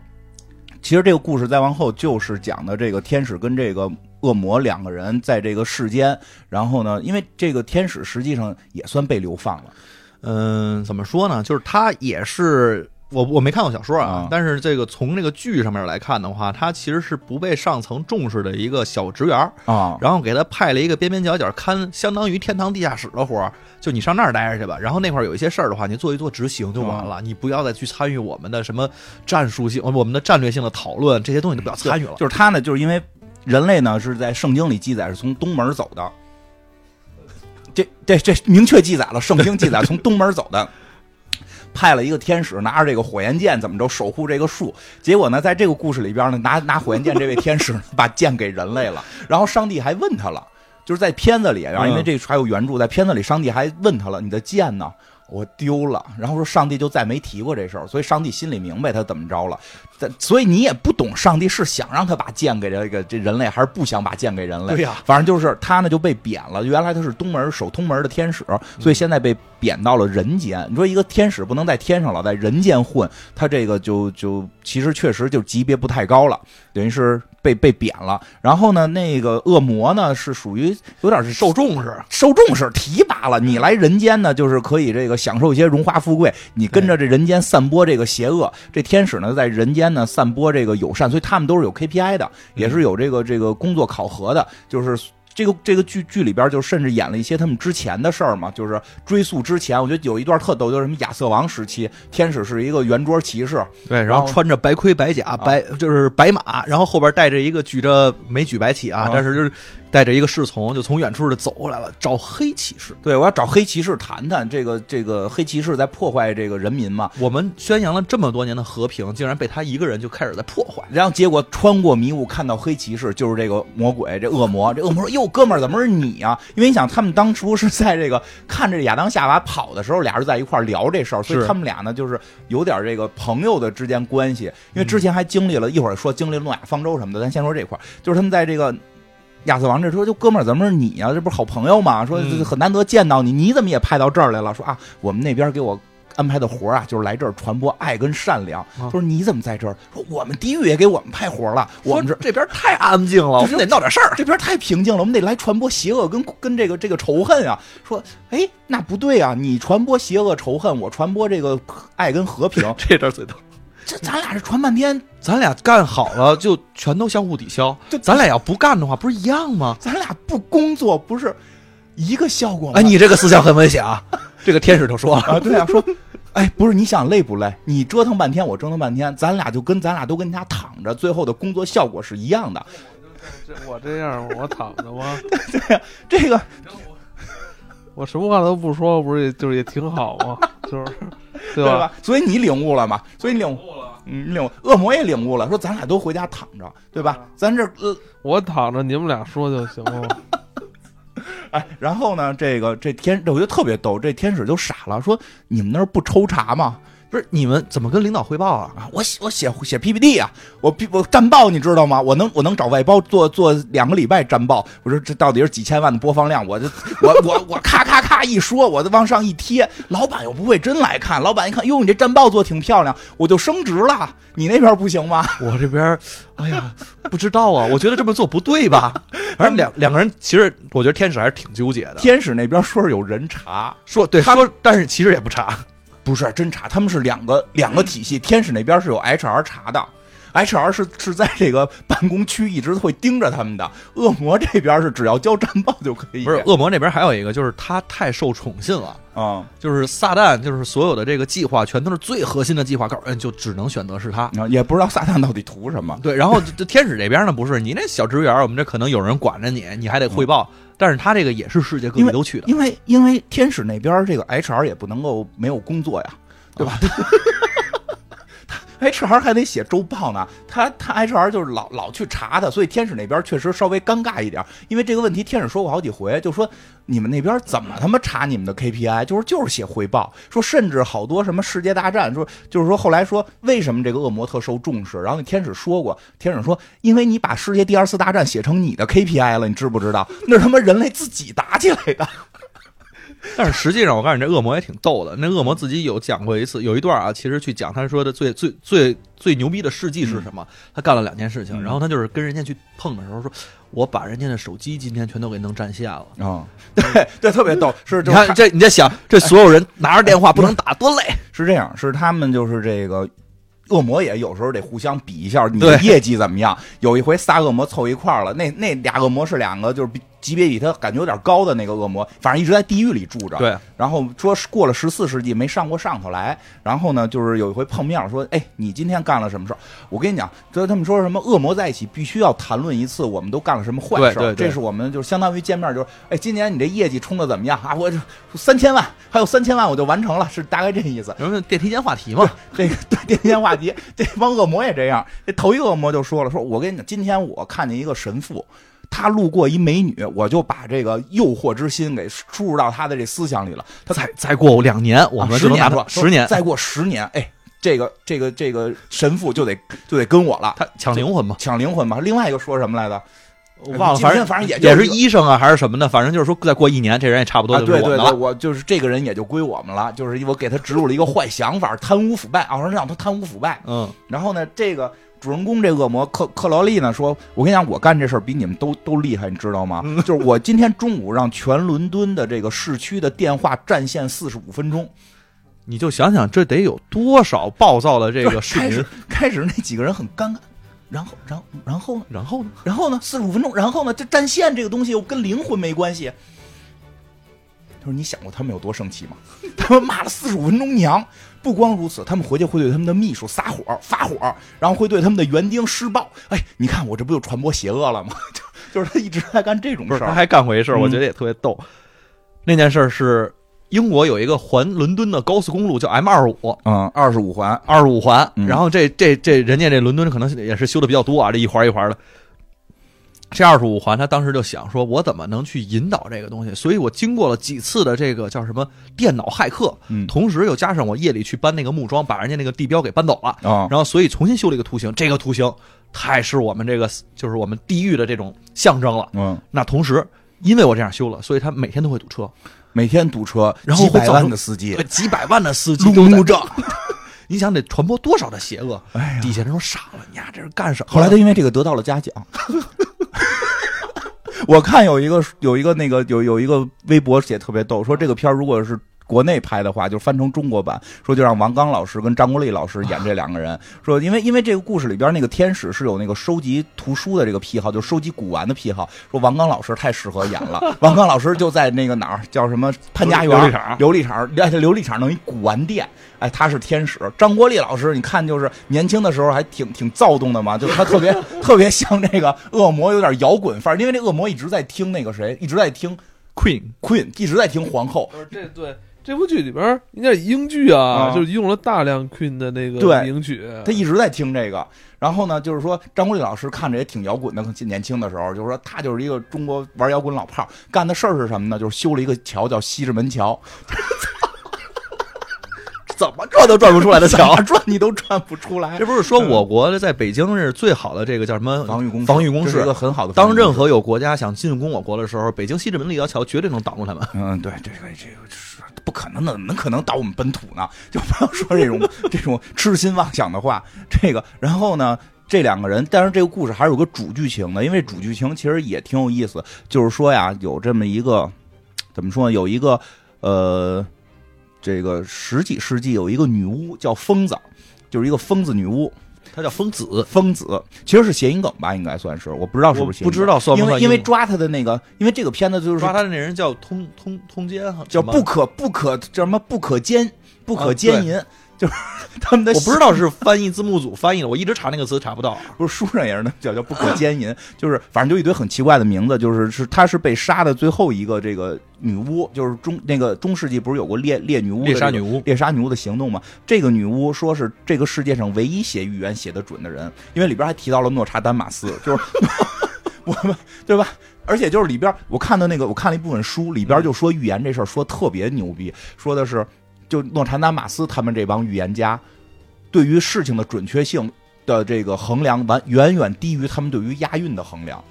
其实这个故事再往后就是讲的这个天使跟这个。恶魔两个人在这个世间，然后呢，因为这个天使实际上也算被流放了，嗯，怎么说呢？就是他也是我我没看过小说啊，啊但是这个从这个剧上面来看的话，他其实是不被上层重视的一个小职员儿啊然后给他派了一个边边角角看相当于天堂地下室的活儿，就你上那儿待着去吧。然后那块儿有一些事儿的话，你做一做执行就完了，你不要再去参与我们的什么战术性、我们的战略性的讨论，这些东西都不要参与了。就是他呢，就是因为人类呢是在圣经里记载是从东门走的，这这这明确记载了，圣经记载从东门走的。派了一个天使拿着这个火焰剑，怎么着守护这个树？结果呢，在这个故事里边呢，拿拿火焰剑这位天使把剑给人类了。然后上帝还问他了，就是在片子里然后因为这还有原著，在片子里，上帝还问他了：“你的剑呢？”我丢了，然后说上帝就再没提过这事儿，所以上帝心里明白他怎么着了，但所以你也不懂上帝是想让他把剑给这个这人类，还是不想把剑给人类？对呀反正就是他呢就被贬了，原来他是东门守通门的天使，所以现在被贬到了人间。你说一个天使不能在天上老在人间混，他这个就就其实确实就级别不太高了，等于是被被贬了。然后呢，那个恶魔呢是属于有点是受重视，受重视提拔了，你来人间呢，就是可以这个享受一些荣华富贵，你跟着这人间散播这个邪恶。这天使呢，在人间呢散播这个友善，所以他们都是有 KPI 的，也是有这个这个工作考核的，就是。这个这个剧剧里边就甚至演了一些他们之前的事儿嘛，就是追溯之前，我觉得有一段特逗，就是什么亚瑟王时期，天使是一个圆桌骑士，对，然然后后穿着白盔白甲，白就是白马，然后后边带着一个举着没举白旗啊啊，但是就是带着一个侍从，就从远处就走过来了，找黑骑士。对我要找黑骑士谈谈，这个这个黑骑士在破坏这个人民嘛，我们宣扬了这么多年的和平，竟然被他一个人就开始在破坏。然后结果穿过迷雾看到黑骑士，就是这个魔鬼，这恶魔。这恶魔说：“哟，哥们儿，怎么是你啊？因为你想，他们当初是在这个看着亚当夏娃跑的时候，俩人在一块儿聊这事儿，所以他们俩呢就是有点这个朋友的之间关系。因为之前还经历了一会儿说经历了诺亚方舟什么的，咱先说这块儿，就是他们在这个。”亚瑟王这说就哥们儿，怎么是你呀、这不是好朋友吗？说嗯很难得见到你，你怎么也派到这儿来了？说啊，我们那边给我安排的活儿啊，就是来这儿传播爱跟善良。啊说你怎么在这儿？说我们地狱也给我们派活儿了，我们这这边太安静了，我们得闹点事儿。这边太平静了，我们得来传播邪恶跟跟这个这个仇恨啊。说，哎，那不对啊，你传播邪恶仇恨，我传播这个爱跟和平，这段最逗，这咱俩这传半天，咱俩干好了就全都相互抵消就，咱俩要不干的话，不是一样吗？咱俩不工作不是一个效果吗？哎，你这个思想很危险啊！这个天使就说了，啊，对啊，说。哎，不是，你想累不累？你折腾半天，我折腾半天，咱俩就跟咱俩都跟家躺着，最后的工作效果是一样的。我这样我躺着吗？对呀这个我什么话都不说，不是就是也挺好吗？就是对 对吧？所以你领悟了嘛？所以你领悟，嗯，你领悟，恶魔也领悟了，说咱俩都回家躺着，对吧？咱这呃 我躺着，你们俩说就行了吗。哎，然后呢，这个这天，我觉得特别逗，这天使就傻了，说你们那儿不抽查吗？不是你们怎么跟领导汇报啊？啊，我写我写写 PPT 啊，我 P 我战报你知道吗？我能我能找外包做做两个礼拜战报。我说这到底是几千万的播放量？我这我我我咔咔咔一说，我就往上一贴，老板又不会真来看，老板一看，哟，你这战报做挺漂亮，我就升职了。你那边不行吗？我这边，哎呀，不知道啊，我觉得这么做不对吧？反正两两个人，其实我觉得天使还是挺纠结的。天使那边说是有人查，说对他说，但是其实也不差。不是侦查，他们是两个两个体系。天使那边是有 HR 查的，HR 是是在这个办公区一直会盯着他们的。恶魔这边是只要交战报就可以。不是恶魔那边还有一个，就是他太受宠信了。啊，就是撒旦，就是所有的这个计划全都是最核心的计划，告诉人就只能选择是他。也不知道撒旦到底图什么。对，然后天使这边呢，不是你那小职员，我们这可能有人管着你，你还得汇报。但是他这个也是世界各地都去的，因为因为天使那边这个 HR 也不能够没有工作呀，对吧？他 HR 还得写周报呢，他他 HR 就是老老去查他，所以天使那边确实稍微尴尬一点，因为这个问题天使说过好几回，就说你们那边怎么他妈查你们的 KPI，就是就是写汇报，说甚至好多什么世界大战，说就是说后来说为什么这个恶魔特受重视，然后那天使说过，天使说因为你把世界第二次大战写成你的 KPI 了，你知不知道？那是他妈人类自己打起来的。但是实际上，我告诉你，这恶魔也挺逗的。那恶魔自己有讲过一次，有一段啊，其实去讲他说的最最最最牛逼的事迹是什么？他干了两件事情，嗯然后他就是跟人家去碰的时候说，我把人家的手机今天全都给弄占线了。啊、对对，特别逗，是你看这，你在想，这所有人拿着电话不能打，多累。是这样，是他们就是这个。恶魔也有时候得互相比一下你的业绩怎么样。有一回仨恶魔凑一块儿了，那那俩恶魔是两个就是比级别比他感觉有点高的那个恶魔，反正一直在地狱里住着。对，然后说过了十四世纪没上过上头来，然后呢，就是有一回碰面说，哎，你今天干了什么事儿？我跟你讲，这他们说什么恶魔在一起必须要谈论一次，我们都干了什么坏事儿？对对对这是我们就是相当于见面就是，哎，今年你这业绩冲的怎么样啊？我就三千万，还有三千万我就完成了，是大概这意思。什么电梯间话题嘛，这个对电天话题，这帮恶魔也这样。这头一个恶魔就说了，说我跟你讲，今天我看见一个神父。他路过一美女，我就把这个诱惑之心给输入到他的这思想里了。他再再过两年，我们啊十年是吧？就能拿到十年，再过十年，哎，这个这个这个神父就得就得跟我了，他抢灵魂嘛，抢灵魂嘛。另外一个说什么来着？我忘了，反正反正也也就是是医生啊，还是什么的，反正就是说再过一年，这人也差不多啊，就是对对对，我们的了。我就是这个人也就归我们了，就是我给他植入了一个坏想法，贪污腐败，啊，我说让他贪污腐败。嗯，然后呢，这个主人公这恶魔克克劳利呢说：“我跟你讲，我干这事儿比你们都都厉害，你知道吗？嗯就是我今天中午让全伦敦的这个市区的电话占线四十五分钟。你就想想这得有多少暴躁的这个市民开始，开始那几个人很尴尬，然后然后然后呢？然后呢？然后呢？四十五分钟，然后呢？这占线这个东西又跟灵魂没关系。他说：“你想过他们有多生气吗？他们骂了四十五分钟娘。不光如此，他们回去会对他们的秘书撒火、发火，然后会对他们的园丁施暴。哎，你看我这不就传播邪恶了吗？就就是他一直在干这种，事儿。他还干回一事儿，嗯我觉得也特别逗。那件事儿是英国有一个环伦敦的高速公路叫 M 二五。嗯，二十五环，二十五环，嗯然后这这这人家这伦敦可能也是修的比较多啊，这一环一环的。这二十五环，他当时就想说，我怎么能去引导这个东西？所以我经过了几次的这个叫什么电脑骇客，嗯同时又加上我夜里去搬那个木桩，把人家那个地标给搬走了，啊，然后所以重新修了一个图形。这个图形太是我们这个就是我们地狱的这种象征了。嗯，那同时，因为我这样修了，所以他每天都会堵车，每天堵车，然后几百万的司机，几百万的司机 都在路怒症。你想得传播多少的邪恶？底下人都傻了，你丫这是干什么？后来他因为这个得到了嘉奖。我看有一个有一个那个有有一个微博写特别逗，说这个片儿如果是国内拍的话，就翻成中国版，说就让王刚老师跟张国立老师演这两个人。说因为因为这个故事里边那个天使是有那个收集图书的这个癖好，就收集古玩的癖好。说王刚老师太适合演了，王刚老师就在那个哪儿叫什么潘家园琉璃厂琉璃厂，哎，琉璃厂弄一古玩店，哎，他是天使。张国立老师，你看就是年轻的时候还挺挺躁动的嘛，就他特别 特别像这个恶魔，有点摇滚范儿，因为这恶魔一直在听那个谁，一直在听 Queen Queen，一直在听皇后。这对这部剧里边儿应该是英剧啊，啊就是用了大量 Queen 的那个对名曲，他一直在听这个，然后呢，就是说张国立老师看着也挺摇滚的，年轻的时候，就是说他就是一个中国玩摇滚老炮儿，干的事儿是什么呢？就是修了一个桥，叫西直门桥，怎么转都转不出来的桥。转你都转不出来这。不是说我国的在北京是最好的这个叫什么防御工事防御工事一个？很好的当任何有国家想进攻我国的时候，北京西直门立交桥绝对能挡住他们。嗯，对，这个这个是不可能的，怎么可能到我们本土呢？就不要说这种 这种痴心妄想的话。这个，然后呢，这两个人，但是这个故事还是有个主剧情的，因为主剧情其实也挺有意思。就是说呀，有这么一个怎么说呢？有一个呃，这个十几世纪有一个女巫叫疯子，就是一个疯子女巫。他叫疯子，疯子其实是谐音梗吧，应该算是，我不知道是不是不知道算不因算因为因为抓他的那个，因为这个片子就是抓他的那人叫通通通奸，叫不可不可叫什么不可奸不可啊奸淫，就是他们的我不知道是翻译字幕组翻译的，我一直查那个词查不到。不是书上也是那叫叫不可奸淫，就是反正就一堆很奇怪的名字，就是是她是被杀的最后一个这个女巫，就是中那个中世纪不是有过猎猎女巫猎杀女巫，猎杀女巫的行动吗？这个女巫说是这个世界上唯一写预言写的准的人，因为里边还提到了诺查丹马斯，就是 我们对吧？而且就是里边我看的那个，我看了一部分书，里边就说预言这事儿说特别牛逼，说的是就诺查丹马斯他们这帮预言家对于事情的准确性的这个衡量完远远低于他们对于押韵的衡量，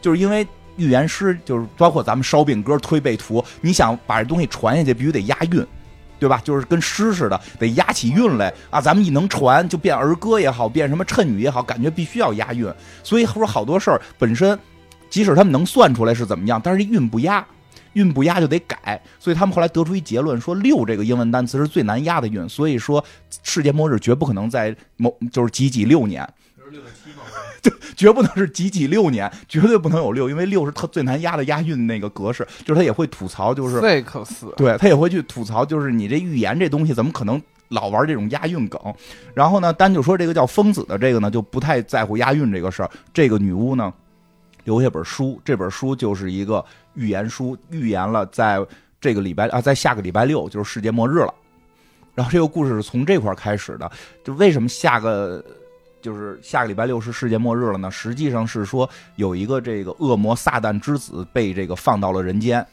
就是因为。预言师就是包括咱们烧饼歌、推背图，你想把这东西传下去，必须得押韵，对吧？就是跟诗似的，得押起韵来啊！咱们一能传，就变儿歌也好，变什么谶语也好，感觉必须要押韵。所以说好多事儿本身，即使他们能算出来是怎么样，但是韵不押，韵不押就得改。所以他们后来得出一结论，说六这个英文单词是最难押的韵。所以说世界末日绝不可能在某就是几几六年就，绝不能是几几六年，绝对不能有六，因为六是特最难押的押韵那个格式。就是他也会吐槽，就是 six 对他也会去吐槽，就是你这预言这东西怎么可能老玩这种押韵梗？然后呢，单就说这个叫疯子的这个呢，就不太在乎押韵这个事儿。这个女巫呢，留下本书，这本书就是一个预言书，预言了在这个礼拜啊，在下个礼拜六就是世界末日了。然后这个故事是从这块开始的，就为什么下个就是下个礼拜六是世界末日了呢？实际上是说有一个这个恶魔撒旦之子被这个放到了人间。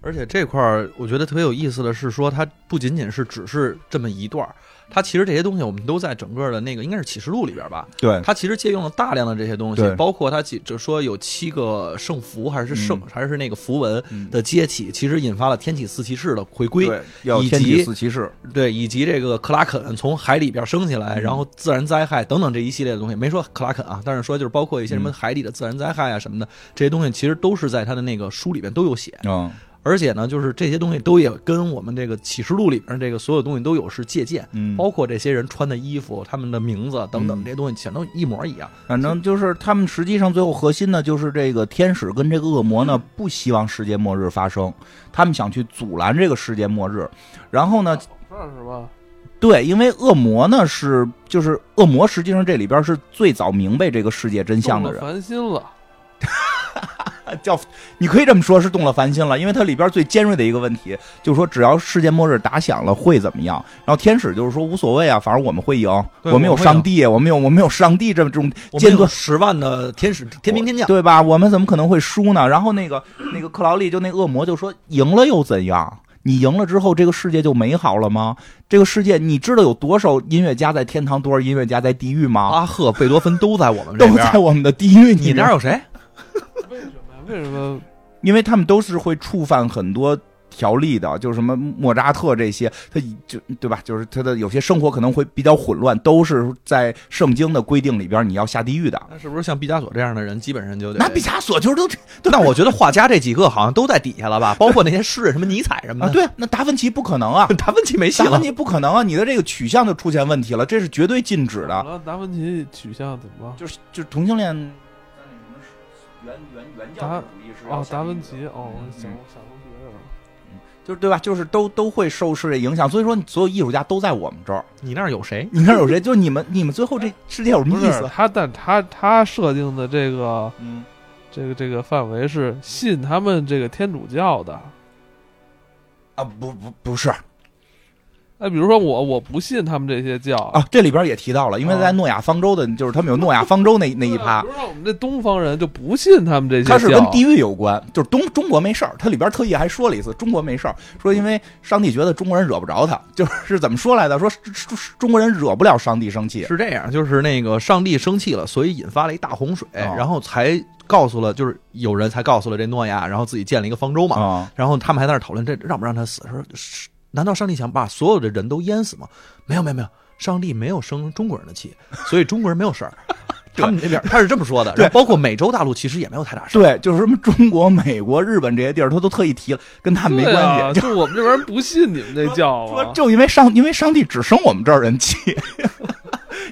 而且这块儿我觉得特别有意思的是说，它不仅仅是只是这么一段儿，它其实这些东西我们都在整个的那个应该是启示录里边吧。对，它其实借用了大量的这些东西，包括它几就说有七个圣符还是圣、嗯。还是那个符文嗯。的接起，其实引发了天启四骑士的回归。以及四骑士。对，以及这个克拉肯从海里边升起来，嗯。然后自然灾害等等这一系列的东西，没说克拉肯啊，但是说就是包括一些什么嗯。海底的自然灾害啊什么的，这些东西其实都是在他的那个书里边都有写，嗯而且呢，就是这些东西都也跟我们这个启示录里边这个所有东西都有是借鉴，嗯，包括这些人穿的衣服、他们的名字等等嗯这些东西，全都一模一样。反正就是他们实际上最后核心呢，就是这个天使跟这个恶魔呢不希望世界末日发生，他们想去阻拦这个世界末日。然后呢，这是吧？对，因为恶魔呢是就是恶魔，实际上这里边是最早明白这个世界真相的人，烦心了，叫你可以这么说，是动了凡心了，因为它里边最尖锐的一个问题就是说，只要世界末日打响了会怎么样？然后天使就是说无所谓啊，反正我们会赢，我们有上帝，我们有我们有上帝这么这种我们有尖端。十万的天使天兵天将，对吧？我们怎么可能会输呢？然后那个那个克劳利就那恶魔就说：“赢了又怎样？你赢了之后，这个世界就美好了吗？这个世界，你知道有多少音乐家在天堂，多少音乐家在地狱吗？巴赫、贝多芬都在我们这都在。我们的地狱里你那儿有谁？为什么？因为他们都是会触犯很多条例的，就是什么莫扎特这些，他就对吧？就是他的有些生活可能会比较混乱，都是在圣经的规定里边你要下地狱的。那是不是像毕加索这样的人，基本上就得那毕加索就是都那我觉得画家这几个好像都在底下了吧，包括那些诗人，什么尼采什么啊，的。对，那达芬奇不可能啊，达芬奇没戏了达芬。奇不可能啊，你的这个取向就出现问题了，这是绝对禁止的。达芬奇取向怎么了？就是就是同性恋，原原原教达主义是要哦，达芬奇哦，嗯想想成别人了。就是对吧？就是都都会受世界影响，所以说所有艺术家都在我们这儿。你那儿有谁？你那儿有谁？就是你们你们最后这 世界有什么意思？他，但他他设定的这个嗯，这个这个范围是信他们这个天主教的。啊，不不不是哎，比如说我我不信他们这些教啊，这里边也提到了，因为在诺亚方舟的，就是他们有诺亚方舟那那一趴比，如说我们这东方人就不信他们这些教，它是跟地狱有关，就是东中国没事儿，它里边特意还说了一次中国没事儿，说因为上帝觉得中国人惹不着他，就是是怎么说来的？说是是是中国人惹不了上帝生气，是这样，就是那个上帝生气了，所以引发了一大洪水，哦然后才告诉了，就是有人才告诉了这诺亚，然后自己建了一个方舟嘛。啊，然后他们还在那儿讨论这让不让他死，说是难道上帝想把所有的人都淹死吗？没有没有没有，上帝没有生中国人的气，所以中国人没有事儿。他们那边他是这么说的，对包括美洲大陆其实也没有太大事儿。对，就是什么中国、美国、日本这些地儿，他都特意提了，跟他们没关系，啊，就我们这边人不信你们这教说啊。就因为上，因为上帝只生我们这儿人气，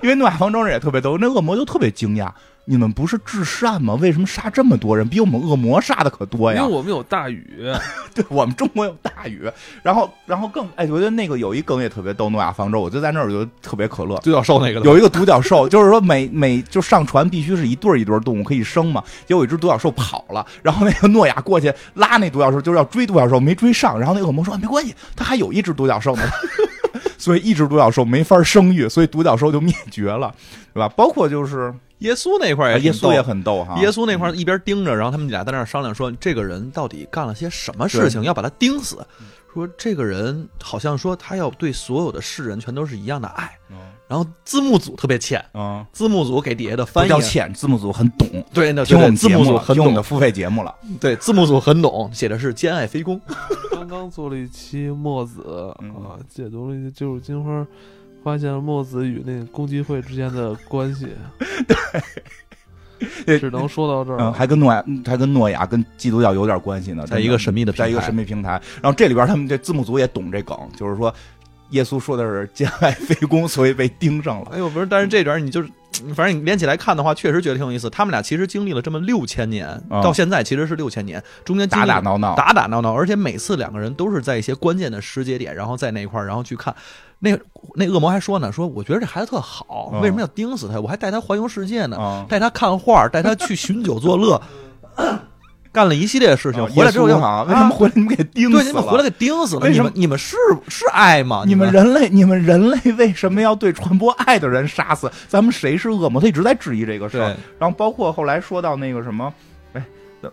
因为诺亚方舟人也特别多，那恶魔就特别惊讶，你们不是至善吗？为什么杀这么多人？比我们恶魔杀的可多呀！因为我们有大禹，对我们中国有大禹，然后然后更哎，我觉得那个有一梗也特别逗，诺亚方舟，我就在那儿我觉得特别可乐。独角兽那个有一个独角兽，就是说每每就上船必须是一对儿一对儿动物可以生嘛。结果有一只独角兽跑了，然后那个诺亚过去拉那独角兽，就是要追独角兽，没追上。然后那恶魔说、啊、没关系，他还有一只独角兽呢，所以一只独角兽没法生育，所以独角兽就灭绝了，对吧？包括就是耶稣那块儿耶稣也很逗哈，耶稣那块儿一边盯着，然后他们俩在那儿商量说，这个人到底干了些什么事情，要把他盯死。说这个人好像说他要对所有的世人全都是一样的爱。嗯然后字幕组特别欠，嗯，字幕组给底下的翻译叫欠，字幕组很懂。对，那听我们字幕节目了，组很懂，的付费节目了，对，字幕组很懂，写的是兼爱非攻。刚刚做了一期墨子嗯。啊，解读了一些救赎金花，发现了墨子与那个公鸡会之间的关系。对只能说到这儿嗯，还跟诺亚，还跟诺亚跟基督教有点关系呢，在一个神秘的在一个神秘平台。然后这里边他们这字幕组也懂这梗，就是说耶稣说的是兼爱非攻，所以被盯上了。哎呦，不是，但是这点你就是，反正你连起来看的话，确实觉得挺有意思。他们俩其实经历了这么六千年，啊到现在其实是六千年，中间打打闹闹，打打闹闹，而且每次两个人都是在一些关键的时节点，然后在那一块儿，然后去看。那那恶魔还说呢，说我觉得这孩子特好，嗯为什么要盯死他？我还带他环游世界呢，啊，带他看画，带他去寻酒作乐。干了一系列的事情，回来之后要耶稣啊，为什么回来你们给盯死了对，你们回来？给盯死了。为什么你们你们是是爱吗？你们们人类，你们人类为什么要对传播爱的人杀死？咱们谁是恶魔？他一直在质疑这个事儿。然后包括后来说到那个什么，哎，怎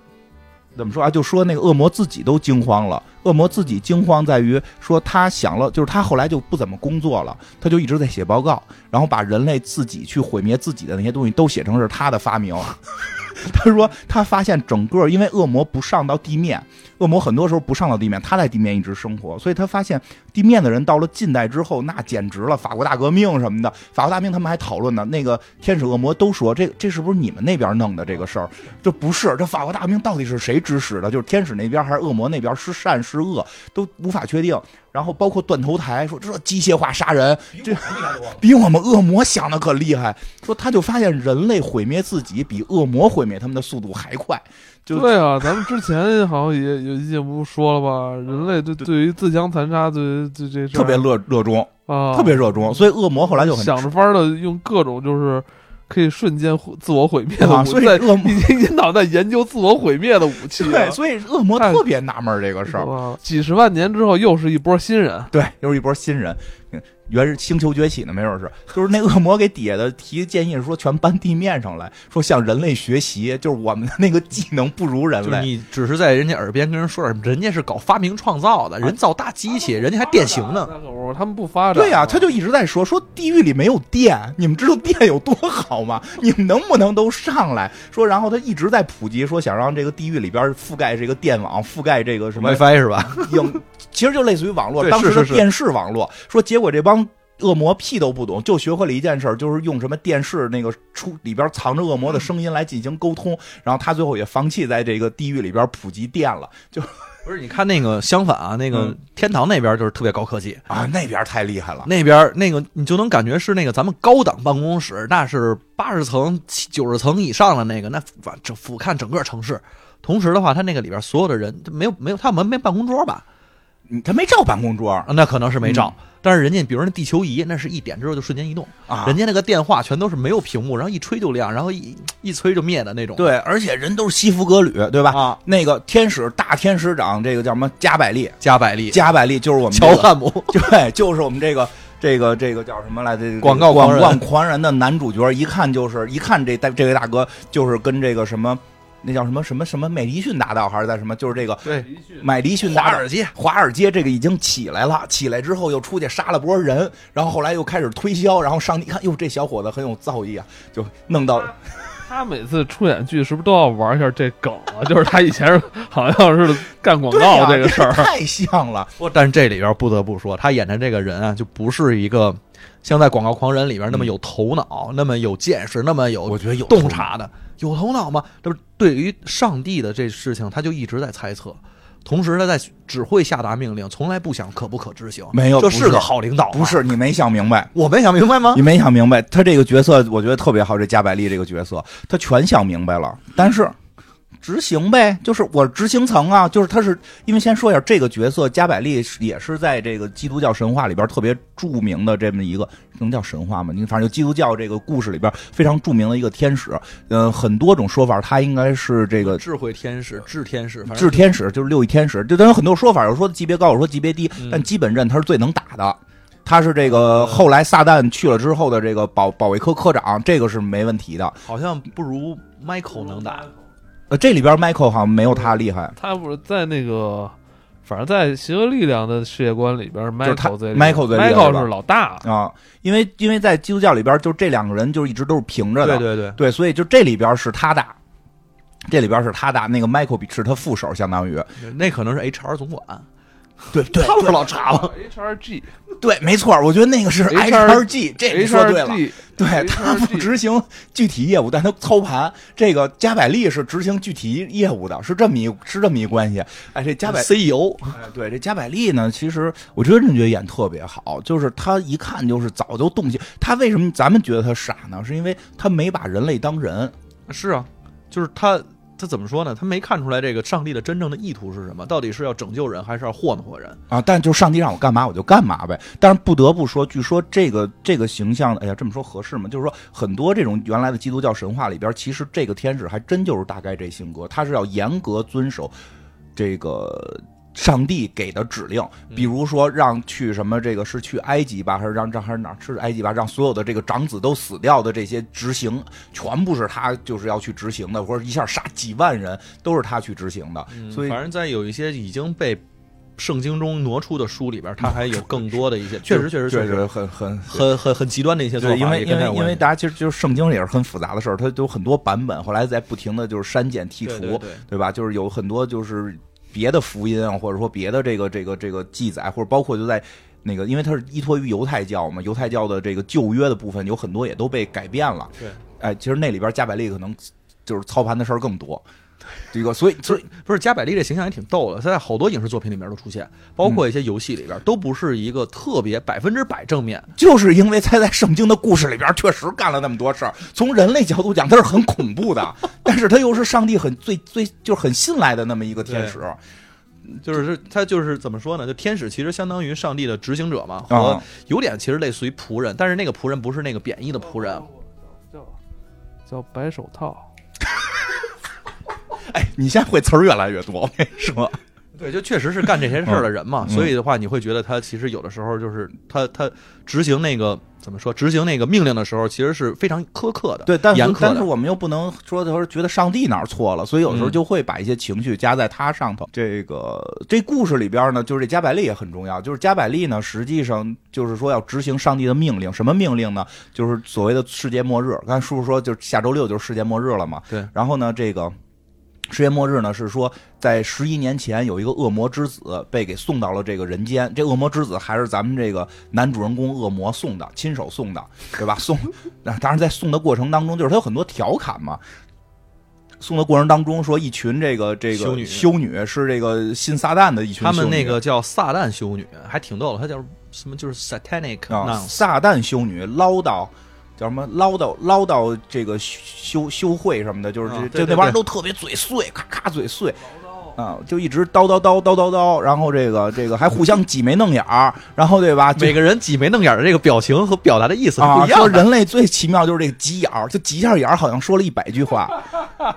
怎么说啊？就说那个恶魔自己都惊慌了。恶魔自己惊慌在于说他想了，就是他后来就不怎么工作了，他就一直在写报告，然后把人类自己去毁灭自己的那些东西都写成是他的发明。他说他发现整个因为恶魔不上到地面，恶魔很多时候不上到地面，他在地面一直生活，所以他发现地面的人到了近代之后，那简直了，法国大革命什么的，法国大革命他们还讨论呢。那个天使恶魔都说这这是不是你们那边弄的这个事儿？这不是，这法国大革命到底是谁指使的？就是天使那边还是恶魔那边？是善是恶都无法确定。然后包括断头台说这机械化杀人，这比我们恶魔想的可厉害。说他就发现人类毁灭自己比恶魔毁灭他们的速度还快。就对啊，咱们之前好像也有一节目说了吧，人类对对于自相残杀，对于这这特别热热衷，啊，特别热衷，所以恶魔后来就很想着法儿的用各种就是可以瞬间毁自我毁灭的武器，啊所以在恶魔一天一天到晚在研究自我毁灭的武器啊、对，所以恶魔特别纳闷这个事儿。几十万年之后又是一波新人，对，又是一波新人，嗯原是星球崛起呢，没准是，就是那恶魔给底下的提建议说，全搬地面上来，说向人类学习，就是我们的那个技能不如人类。你只是在人家耳边跟人说点，人家是搞发明创造的，人造大机器，人家还变形呢。他们不发展。对呀、他就一直在说说地狱里没有电，你们知道电有多好吗？你们能不能都上来说？然后他一直在普及，说想让这个地狱里边覆盖这个电网，覆盖这个什么 WiFi 是吧？影，其实就类似于网络，当时的电视网络。说结果这帮恶魔屁都不懂，就学会了一件事儿，就是用什么电视那个出里边藏着恶魔的声音来进行沟通。然后他最后也放弃在这个地狱里边普及电了，就 不是，你看那个相反啊，那个嗯天堂那边就是特别高科技，啊那边太厉害了。那边那个你就能感觉是那个咱们高档办公室，那是八十层、九十层以上的那个，那俯这俯瞰整个城市。同时的话，他那个里边所有的人没有没有，他们没办公桌吧？嗯他没照办公桌啊，那可能是没照。但是人家，比如说那地球仪，那是一点之后就瞬间移动，啊，人家那个电话全都是没有屏幕，然后一吹就亮，然后一 一吹就灭的那种。对，而且人都是西服革履，对吧？啊，那个天使大天使长，这个叫什么加百利？加百利、加百利就是我们这个乔汉姆，对，就是我们这个这个这个叫什么来着？这个广告狂人广告狂人的男主角，一看就是一看这大这位大哥就是跟这个什么那叫什么什么什么麦迪逊大道还是在什么，就是这个对，麦迪逊大道华尔街，华尔街这个已经起来了，起来之后又出去杀了波人，然后后来又开始推销，然后上帝一看，哟，这小伙子很有造诣啊，就弄到他每次出演剧是不是都要玩一下这梗啊？就是他以前是好像是干广告这个事儿，太像了，不，但是这里边不得不说，他演的这个人啊，就不是一个像在《广告狂人》里边那么有头脑、那么有见识、那么有我觉得有洞察的。有头脑吗？这不是对于上帝的这事情，他就一直在猜测，同时他在只会下达命令，从来不想可不可执行。没有这是个好领导吗，不是你没想明白。我没想明白吗你？没想明白，他这个角色我觉得特别好，这加百利这个角色，他全想明白了，但是执行呗，就是我执行层啊，就是他是因为先说一下这个角色，加百利也是在这个基督教神话里边特别著名的这么一个，能叫神话吗？你反正就基督教这个故事里边非常著名的一个天使，呃，很多种说法，他应该是这个智慧天使、智天使，智天使，就是六翼天使，就当然有很多说法，有说级别高，有说级别低，嗯但基本认他是最能打的。他是这个后来撒旦去了之后的这个保保卫科科长，这个是没问题的。好像不如 Michael 能打。呃，这里边 Michael 好像没有他厉害，他不是在那个，反正在邪恶力量的世界观里边，Michael 最 Michael 最 Michael 是老大，啊，因为因为在基督教里边，就这两个人就一直都是平着的，对对对，对所以就这里边是他大，这里边是他大，那个 Michael 比是他副手，相当于那可能是 HR 总管，对对他不是老查吗？HRG 对，没错，我觉得那个是 HR HRG，这你说对了。对他不执行具体业务，但他操盘。这个加百利是执行具体业务的，是这么一是这么一关系。哎，这加百 CEO 哎对这加百利呢，其实我真的觉得演特别好，就是他一看就是早就动心。他为什么咱们觉得他傻呢？是因为他没把人类当人。是啊，就是他他怎么说呢？他没看出来这个上帝的真正的意图是什么，到底是要拯救人还是要祸祸人？啊，但就上帝让我干嘛我就干嘛呗。但是不得不说，据说这个这个形象，哎呀，这么说合适吗？就是说很多这种原来的基督教神话里边，其实这个天使还真就是大概这性格，他是要严格遵守这个。上帝给的指令，比如说让去什么，这个是去埃及吧，还是让让还是哪儿？是埃及吧？让所有的这个长子都死掉的这些执行，全部是他就是要去执行的，或者一下杀几万人都是他去执行的。所以，反正在有一些已经被圣经中挪出的书里边，他还有更多的一些，确实确实确实很很很很很极端的一些做法。因为因为因为大家其实就是圣经也是很复杂的事儿，它有很多版本，后来在不停的就是删减剔除，对吧？就是有很多就是。别的福音啊，或者说别的这个这个这个记载，或者包括就在那个，因为它是依托于犹太教嘛，犹太教的这个旧约的部分有很多也都被改变了。对，哎，其实那里边加百利可能就是操盘的事儿更多。这个，所以所以不是加百利这形象也挺逗的，他在好多影视作品里面都出现，包括一些游戏里边，都不是一个特别百分之百正面，就是因为他在圣经的故事里边确实干了那么多事儿。从人类角度讲，他是很恐怖的，但是他又是上帝很最最就是很信赖的那么一个天使，就是他就是怎么说呢？就天使其实相当于上帝的执行者嘛，和有点其实类似于仆人，但是那个仆人不是那个贬义的仆人，叫叫白手套。哎，你现在会词儿越来越多，我跟你说。对，就确实是干这些事儿的人嘛，所以的话，你会觉得他其实有的时候就是他他执行那个怎么说，执行那个命令的时候，其实是非常苛刻的，对，但严苛但是我们又不能说他说觉得上帝哪儿错了，所以有时候就会把一些情绪加在他上头。这个这故事里边呢，就是这加百利也很重要，就是加百利呢，实际上就是说要执行上帝的命令，什么命令呢？就是所谓的世界末日。刚才叔叔说，就是下周六就是世界末日了嘛。对，然后呢，这个。世界末日呢，是说在十一年前有一个恶魔之子被给送到了这个人间。这恶魔之子还是咱们这个男主人公恶魔送的，亲手送的，对吧？送，当然在送的过程当中，就是他有很多调侃嘛。送的过程当中说，一群这个这个修女，修女是这个信撒旦的一群。他们那个叫撒旦修女，还挺逗的。他叫什么？就是 satanic 啊，撒旦修女唠叨。叫什么唠叨唠叨这个修修会什么的，就是这就那帮人都特别嘴碎，咔咔嘴碎。啊，就一直叨叨叨叨叨叨，然后这个这个还互相挤眉弄眼儿，然后对吧？每个人挤眉弄眼的这个表情和表达的意思不一样。说人类最奇妙就是这个挤眼儿，就挤一下眼儿，好像说了一百句话，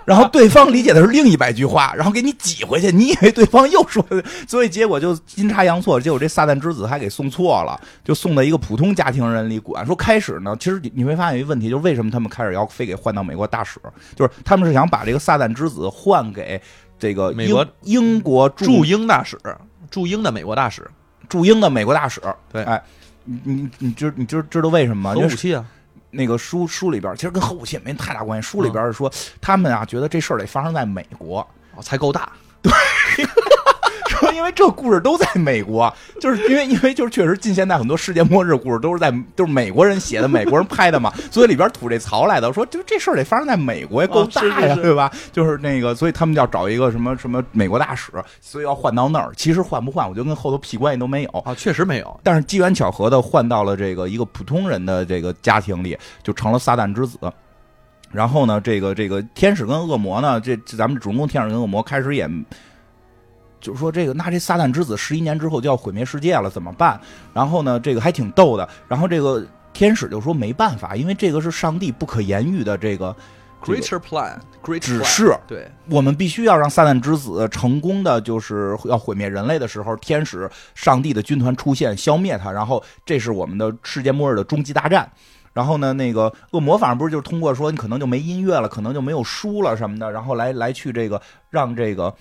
然后对方理解的是另一百句话，然后给你挤回去，你以为对方又说，所以结果就阴差阳错，结果这撒旦之子还给送错了，就送到一个普通家庭人里管。说开始呢，其实你会发现一个问题，就是为什么他们开始要非给换到美国大使，就是他们是想把这个撒旦之子换给。这个美国英国驻英大使，驻英的美国大使，驻英的美国大使，对，哎，你你你知你知知道为什么吗？核武器啊，那个书书里边其实跟核武器也没太大关系。书里边是说，他们啊觉得这事儿得发生在美国才够大，对。说，因为这故事都在美国，就是因为因为就是确实近现代很多世界末日故事都是在都是美国人写的，美国人拍的嘛，所以里边吐这槽来的，说就这事儿得发生在美国也够大呀，对吧？就是那个，所以他们要找一个什么什么美国大使，所以要换到那儿。其实换不换，我觉得跟后头屁关系都没有啊，确实没有。但是机缘巧合的换到了这个一个普通人的这个家庭里，就成了撒旦之子。然后呢，这个这个天使跟恶魔呢，这咱们主人公天使跟恶魔开始也。就是说，这个那这撒旦之子十一年之后就要毁灭世界了，怎么办？然后呢，这个还挺逗的。然后这个天使就说没办法，因为这个是上帝不可言喻的这个 greater plan，只是。对，我们必须要让撒旦之子成功的，就是要毁灭人类的时候，天使、上帝的军团出现，消灭他。然后这是我们的世界末日的终极大战。然后呢，那个恶魔反正不是就是通过说你可能就没音乐了，可能就没有书了什么的，然后来来去这个让这个。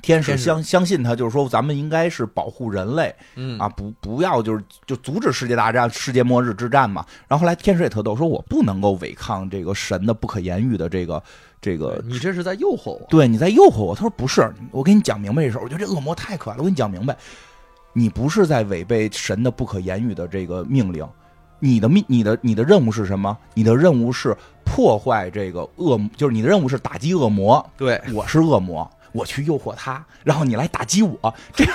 天使相相信他，就是说咱们应该是保护人类，嗯啊，不不要就是就阻止世界大战、世界末日之战嘛。然后后来天使也特逗，说我不能够违抗这个神的不可言喻的这个这个。你这是在诱惑我？对，你在诱惑我。他说不是，我给你讲明白这事儿。我觉得这恶魔太可爱了。我给你讲明白，你不是在违背神的不可言喻的这个命令。你的命，你的你的任务是什么？你的任务是破坏这个恶，就是你的任务是打击恶魔。对，我是恶魔。我去诱惑他，然后你来打击我，这样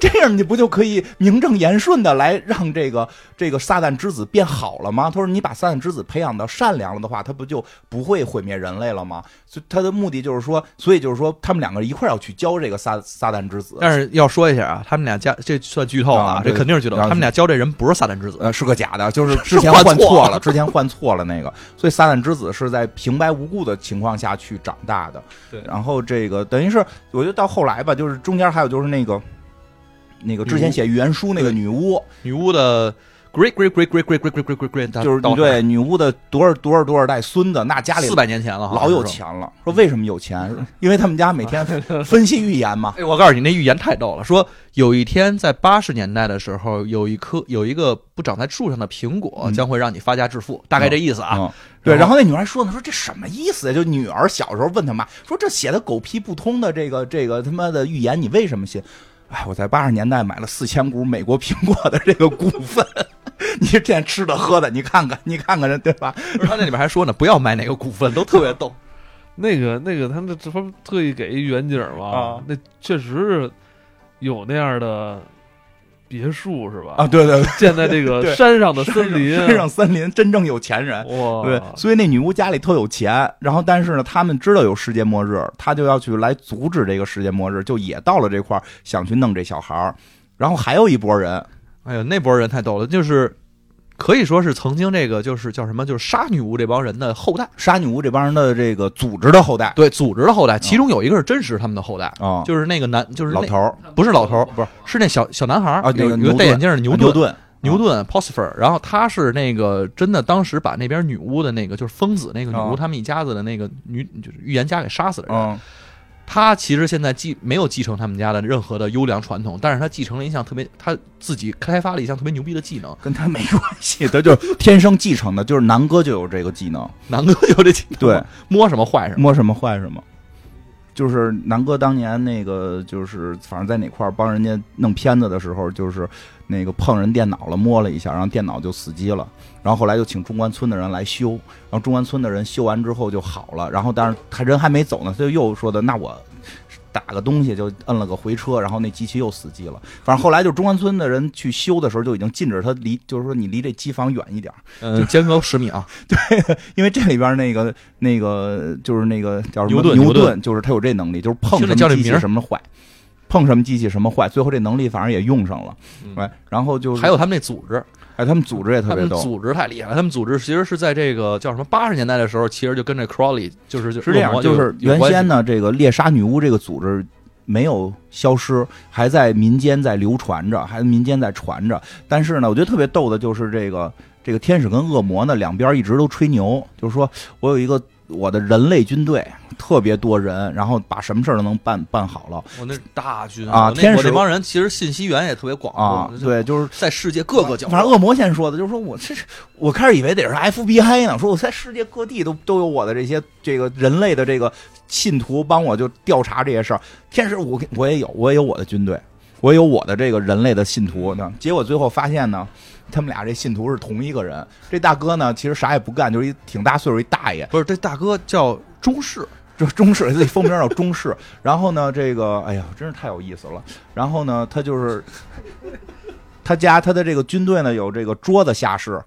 这样你不就可以名正言顺的来让这个这个撒旦之子变好了吗？他说你把撒旦之子培养到善良了的话，他不就不会毁灭人类了吗？所以他的目的就是说，所以就是说他们两个一块要去教这个撒撒旦之子，但是要说一下啊，他们俩家这算剧透啊这肯定是剧透。啊他们俩教这人不是撒旦之子，呃，是个假的，就是 之前换错了，之前换错了那个，所以撒旦之子是在平白无故的情况下去长大的。对然后这个等于是，我觉得到后来吧，就是中间还有就是那个那个之前写预言书那个女巫，女巫的 great great great great great great great great great great，就是对女巫的多少多少多少代孙子，那家里四百年前了，老有。钱了。说为什么有钱？因为他们家每天 分析预言嘛。哎，我告诉你，那预言太逗了。说有一天在八十年代的时候，有一颗有一个不长在树上的苹果嗯将会让你发家致富，大概这意思啊。嗯，对，然后那女孩说呢，说这什么意思呀？就女儿小时候问他妈说这写的狗屁不通的这个这个他妈的预言，你为什么信？哎，我在八十年代买了四千股美国苹果的这个股份，你这天吃的喝的，你看看，你看看人对吧？不是他那里边还说呢，不要买哪个股份，都特别 逗。那个那个，他们这不特意给一远景吗？啊那确实是有那样的别墅是吧？啊，对对对，建在这个 山上的森林，山上森林真正有钱人。哇，对，所以那女巫家里特有钱，然后但是呢，他们知道有世界末日，他就要去来阻止这个世界末日，就也到了这块儿想去弄这小孩儿。然后还有一拨人，哎呦，那波人太逗了，就是可以说是曾经这个就是叫什么，就是杀女巫这帮人的后代，杀女巫这帮人的这个组织的后代对，组织的后代，其中有一个是真实他们的后代，啊，就是那个男，就是老头儿不是老头儿，不是是那小小男孩儿啊，那有个戴眼镜的牛顿。牛顿，牛顿 p o s i f e r 然后他是那个真的，当时把那边女巫的那个就是疯子那个女巫哦他们一家子的那个女就是预言家给杀死的人。嗯他其实现在继没有继承他们家的任何的优良传统，但是他继承了一项特别他自己开发了一项特别牛逼的技能。跟他没关系，他就是天生继承的，就是南哥就有这个技能，南哥有这技能，对，摸什么坏什么。摸什么坏什么。就是南哥当年那个，就是反正在哪块儿帮人家弄片子的时候，就是那个碰人电脑了，摸了一下，然后电脑就死机了。然后后来就请中关村的人来修，然后中关村的人修完之后就好了。然后但是他人还没走呢，他就又说的，那我打个东西就摁了个回车，然后那机器又死机了。反正后来就中关村的人去修的时候就已经禁止他离，就是说你离这机房远一点儿。嗯，间隔十米啊，对因为这里边那个那个就是那个叫什么牛顿牛牛顿，就是他有这能力，就是碰着什么机器叫这名什么坏，碰什么机器什么坏，最后这能力反正也用上了，嗯哎，然后就是还有他们那组织，哎，他们组织也特别逗，他们组织太厉害了。他们组织其实是在这个叫什么八十年代的时候，其实就跟这 Crowley 就是就是这样，就是原先呢，这个猎杀女巫这个组织。没有消失，还在民间在流传着，还民间在传着。但是呢，我觉得特别逗的就是这个这个天使跟恶魔呢，两边一直都吹牛，就是说我有一个我的人类军队，特别多人，然后把什么事儿都能办办好了我那是大军啊天使我那我那帮人其实信息源也特别广。。啊对，就是在世界各个角。反正恶魔先说的，就是说我这我开始以为得是 FBI 呢，说我在世界各地都都有我的这些这个人类的这个信徒帮我就调查这些事儿。天使我我也有，我也有我的军队，我也有我的这个人类的信徒呢。结果最后发现呢，他们俩这信徒是同一个人。这大哥呢，其实啥也不干，就是一挺大岁数一大爷，不是，这大哥叫中士，这中士自己封名叫中士。然后呢，这个哎呀，真是太有意思了。然后呢，他就是他家他的这个军队呢，有这个桌子下士，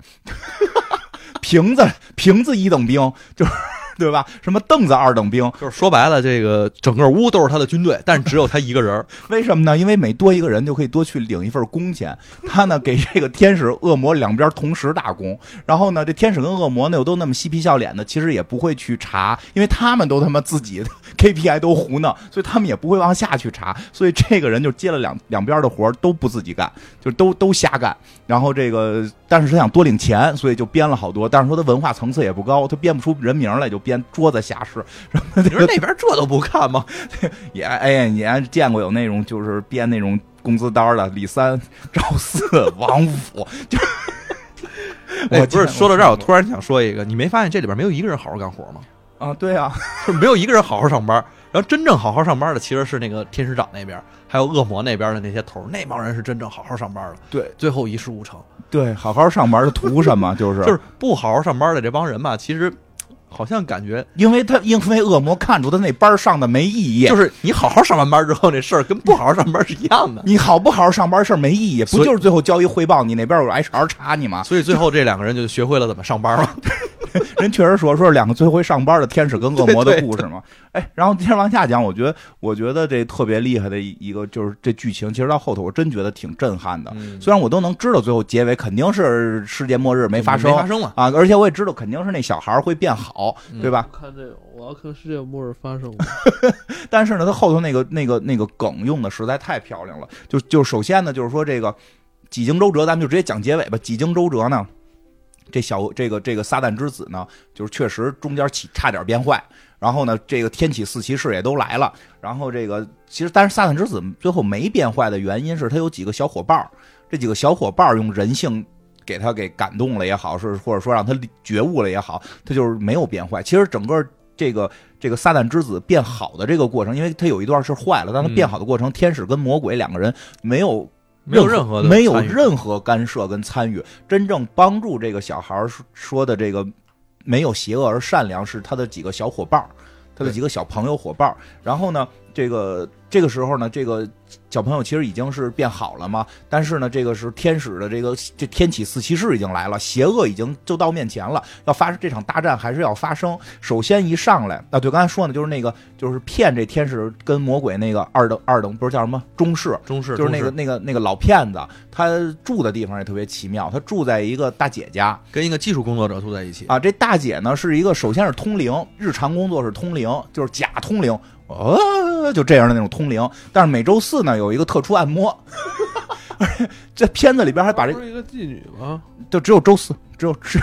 瓶子瓶子一等兵，就是对吧？什么凳子二等兵？就是说白了，这个整个屋都是他的军队，但是只有他一个人儿。为什么呢？因为每多一个人就可以多去领一份工钱。他呢给这个天使、恶魔两边同时打工。然后呢，这天使跟恶魔呢又都那么嬉皮笑脸的，其实也不会去查，因为他们都他妈自己 KPI 都胡闹，所以他们也不会往下去查。所以这个人就接了两两边的活都不自己干，就都都瞎干。然后这个，但是他想多领钱，所以就编了好多。但是说他文化层次也不高，他编不出人名来，就编桌子下士。你说那边这都不看吗？也哎呀，你还见过有那种就是编那种工资单的，李三、赵四、王五，就哎，我不是，说到这儿，我突然想说一个，你没发现这里边没有一个人好好干活吗？啊，对啊，就是没有一个人好好上班。然后真正好好上班的其实是那个天使长那边，还有恶魔那边的那些头，那帮人是真正好好上班的。对最后一事无成，对，好好上班的图什么？就是就是不好好上班的这帮人吧，其实好像感觉因为他因为恶魔看出他那班上的没意义，就是你好好上完班之后，这事儿跟不好好上班是一样的。你好不好好上班事儿没意义，不就是最后交一汇报，你那边有 HR 查你吗？所以最后这两个人就学会了怎么上班了。人确实说说是两个最会上班的天使跟恶魔的故事嘛。哎，然后接着往下讲，我觉得我觉得这特别厉害的一一个就是这剧情，其实到后头我真觉得挺震撼的。嗯虽然我都能知道最后结尾肯定是世界末日没发生没发生嘛？啊，而且我也知道肯定是那小孩会变好，嗯对吧？看这个，我要看世界末日发生？但是呢，他后头那个那个那个梗用的实在太漂亮了。就就首先呢，就是说这个几经周折，咱们就直接讲结尾吧。几经周折呢，这小这个这个撒旦之子呢，就是确实中间起差点变坏。然后呢，这个天启四骑士也都来了。然后这个其实，但是撒旦之子最后没变坏的原因是他有几个小伙伴儿，这几个小伙伴儿用人性给他给感动了也好，是或者说让他觉悟了也好，他就是没有变坏。其实整个这个这个撒旦之子变好的这个过程，因为他有一段是坏了，但他变好的过程，天使跟魔鬼两个人没有没有任何的没有任何干涉跟参与，真正帮助这个小孩说说的这个没有邪恶而善良，是他的几个小伙伴儿，他的几个小朋友伙伴儿。然后呢，这个这个时候呢，这个小朋友其实已经是变好了嘛，但是呢，这个是天使的这个这天启四骑士已经来了，邪恶已经就到面前了，要发生这场大战还是要发生。首先一上来啊，对，刚才说呢，就是那个就是骗这天使跟魔鬼那个二等二等不是叫什么中士，中士就是那个那个那个老骗子，他住的地方也特别奇妙，他住在一个大姐家跟一个技术工作者住在一起，啊。这大姐呢是一个，首先是通灵，日常工作是通灵，就是假通灵，呃，就这样的那种通灵。但是每周四呢有一个特殊按摩，而 且这片子里边还把这不是一个妓女吗？就只有周四，只有只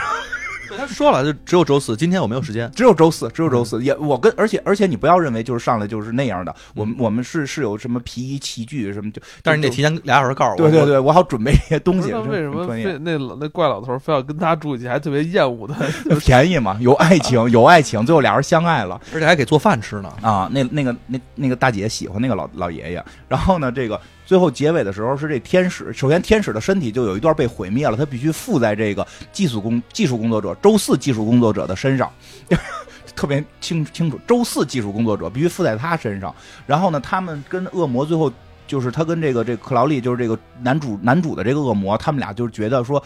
对他说了，就只有周四，今天我没有时间。只有周四，只有周四。也我跟而且而且你不要认为就是上来就是那样的，我们我们是是有什么皮衣器具什么就，但是你得提前俩小时告诉我。对对对，我好准备一些东西。为什么专业非那那怪老头非要跟他住一起，还特别厌恶他？便宜嘛，有爱情，有爱情，最后俩人相爱了而且还给做饭吃呢。啊。那那个那那个大姐喜欢那个老老爷爷，然后呢，这个最后结尾的时候是这天使，首先天使的身体就有一段被毁灭了，他必须附在这个技术工技术工作者周四技术工作者的身上。特别清清楚，周四技术工作者必须附在他身上。然后呢，他们跟恶魔最后就是他跟这个这克劳利，就是这个男主男主的这个恶魔，他们俩就是觉得说，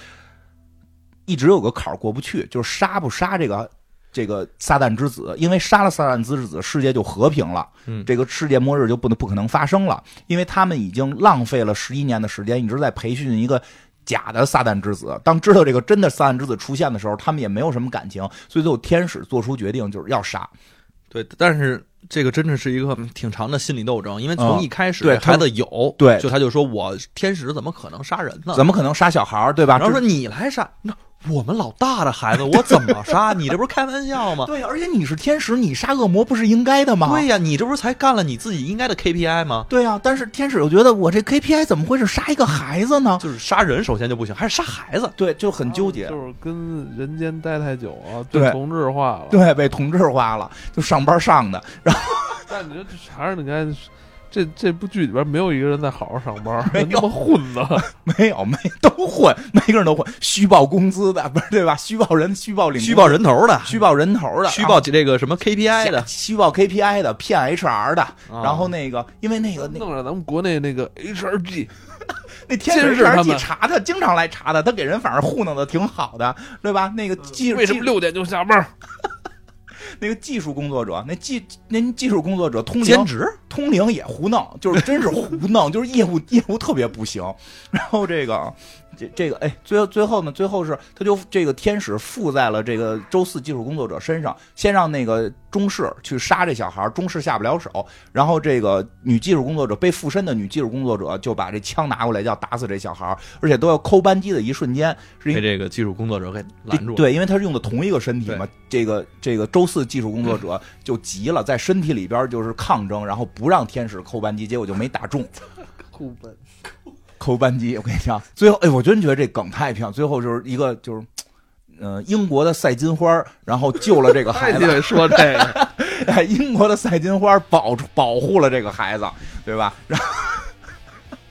一直有个坎儿过不去，就是杀不杀这个这个撒旦之子，因为杀了撒旦之子，世界就和平了，嗯这个世界末日就不能不可能发生了，因为他们已经浪费了十一年的时间，一直在培训一个。假的撒旦之子，当知道这个真的撒旦之子出现的时候，他们也没有什么感情，所以最后天使做出决定，就是要杀。对，但是这个真的是一个挺长的心理斗争，因为从嗯一开始孩子有，对就他就说我天使怎么可能杀人呢？怎么可能杀小孩儿，对吧？这然后说你来杀，那我们老大的孩子 我怎么杀？你这不是开玩笑吗？对，而且你是天使，你杀恶魔不是应该的吗？对呀，你这不是才干了你自己应该的 KPI 吗？对呀、但是天使又觉得我这 KPI 怎么会是杀一个孩子呢？就是杀人首先就不行，还是杀孩子。对，就很纠结。就是跟人间待太久啊，对被同质化了。对，被同质化了，就上班上的，然后但你说这还是你看，这这部剧里边没有一个人在好好上班，没有 那么混的。没有没都混，每个人都混，虚报工资的，不是对吧？虚报人，虚报领，虚报，人头的，虚报人头的，虚报这个什么 KPI 的，虚报 KPI 的，骗 HR 的，啊然后那个，因为那个那弄着咱们国内那个 HRG，那天使监视他 HR 们查他，经常来查他，他给人反而糊弄的挺好的，对吧？那个技为什么技六点就下班？那个技术工作者，那技那技术工作者通灵兼职通灵也胡弄，就是真是胡弄，就是业务业务特别不行。然后这个这这个哎，最后最后呢，最后是他就这个天使附在了这个周四技术工作者身上，先让那个中士去杀这小孩，中士下不了手，然后这个女技术工作者被附身的女技术工作者就把这枪拿过来要打死这小孩，而且都要扣扳机的一瞬间，是因被这个技术工作者给拦住了。对，因为他是用的同一个身体嘛，这个这个周四技术工作者就急了，在身体里边就是抗争，然后不让天使扣扳机，结果就没打中 库本扣扳机。我跟你讲，最后哎，我真觉得这梗太漂亮，最后就是一个就是。呃，英国的赛金花，然后救了这个孩子。说这个，哎，英国的赛金花保保护了这个孩子，对吧？然后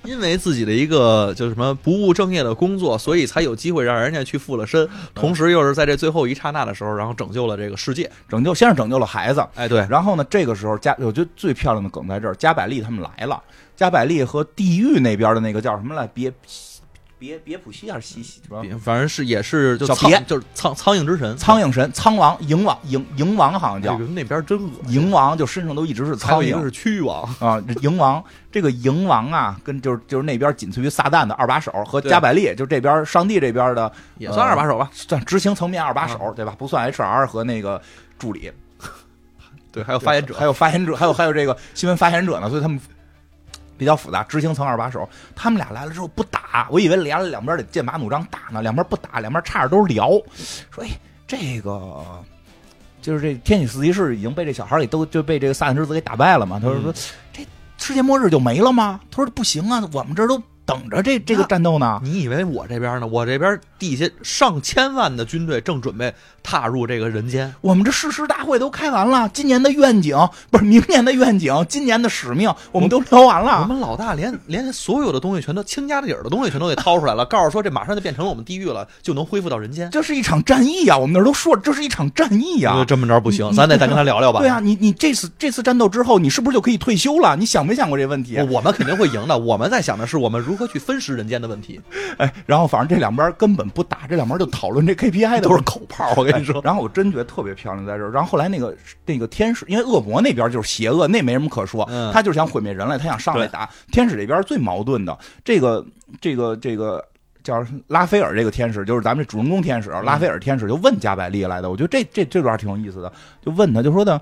因为自己的一个就是什么不务正业的工作，所以才有机会让人家去附了身，同时又是在这最后一刹那的时候，然后拯救了这个世界。拯救先是拯救了孩子，哎，对，然后呢，这个时候加我觉得最漂亮的梗在这儿，加百利他们来了，加百利和地狱那边的那个叫什么来，别别别普西还是西西？反正是也是就苍就是苍苍蝇之神，苍蝇神、苍王、蝇王、蝇蝇王好像叫这个那边真恶心。蝇王，就身上都一直是苍蝇是蛆王，啊。这蝇王，这个蝇王啊，跟就是就是那边仅次于撒旦的二把手和加百利，就这边上帝这边的也算二把手吧。算执行层面二把手，对吧？不算 HR 和那个助理，对，还有发言者，还有发言者，还有还有这个新闻发言者呢，所以他们比较复杂。执行层二把手，他们俩来了之后不打，我以为俩两边得剑拔弩张打呢，两边不打，两边差着都是聊，说哎这个。就是这天启四骑士已经被这小孩给都就被这个撒旦之子给打败了嘛？他说说、这世界末日就没了吗？他说不行啊，我们这都等着这这个战斗呢。你以为我这边呢？我这边地下上千万的军队正准备踏入这个人间。我们这誓师大会都开完了，今年的愿景不是明年的愿景，今年的使命我们都聊完了我了。们老大连连所有的东西全都倾家底儿的东西全都给掏出来了，告诉说这马上就变成了我们地狱了，就能恢复到人间。这是一场战役啊、我们那儿都说这是一场战役啊、这么着不行，咱得再跟他聊聊吧。对啊，你你这次这次战斗之后，你是不是就可以退休了？你想没想过这问题？我 我们肯定会赢的。我们在想的是我们如何去分食人间的问题，哎，然后反正这两边根本不打，这两边就讨论这 KPI 的都是口炮。我跟你然后我真觉得特别漂亮在这儿。然后后来那个那个天使，因为恶魔那边就是邪恶，那没什么可说，嗯他就是想毁灭人类，他想上来打。天使这边最矛盾的，这个这个这个叫拉斐尔这个天使，就是咱们这主人公天使拉斐尔天使，就问加百利来的。我觉得这这这段挺有意思的，就问他就说的，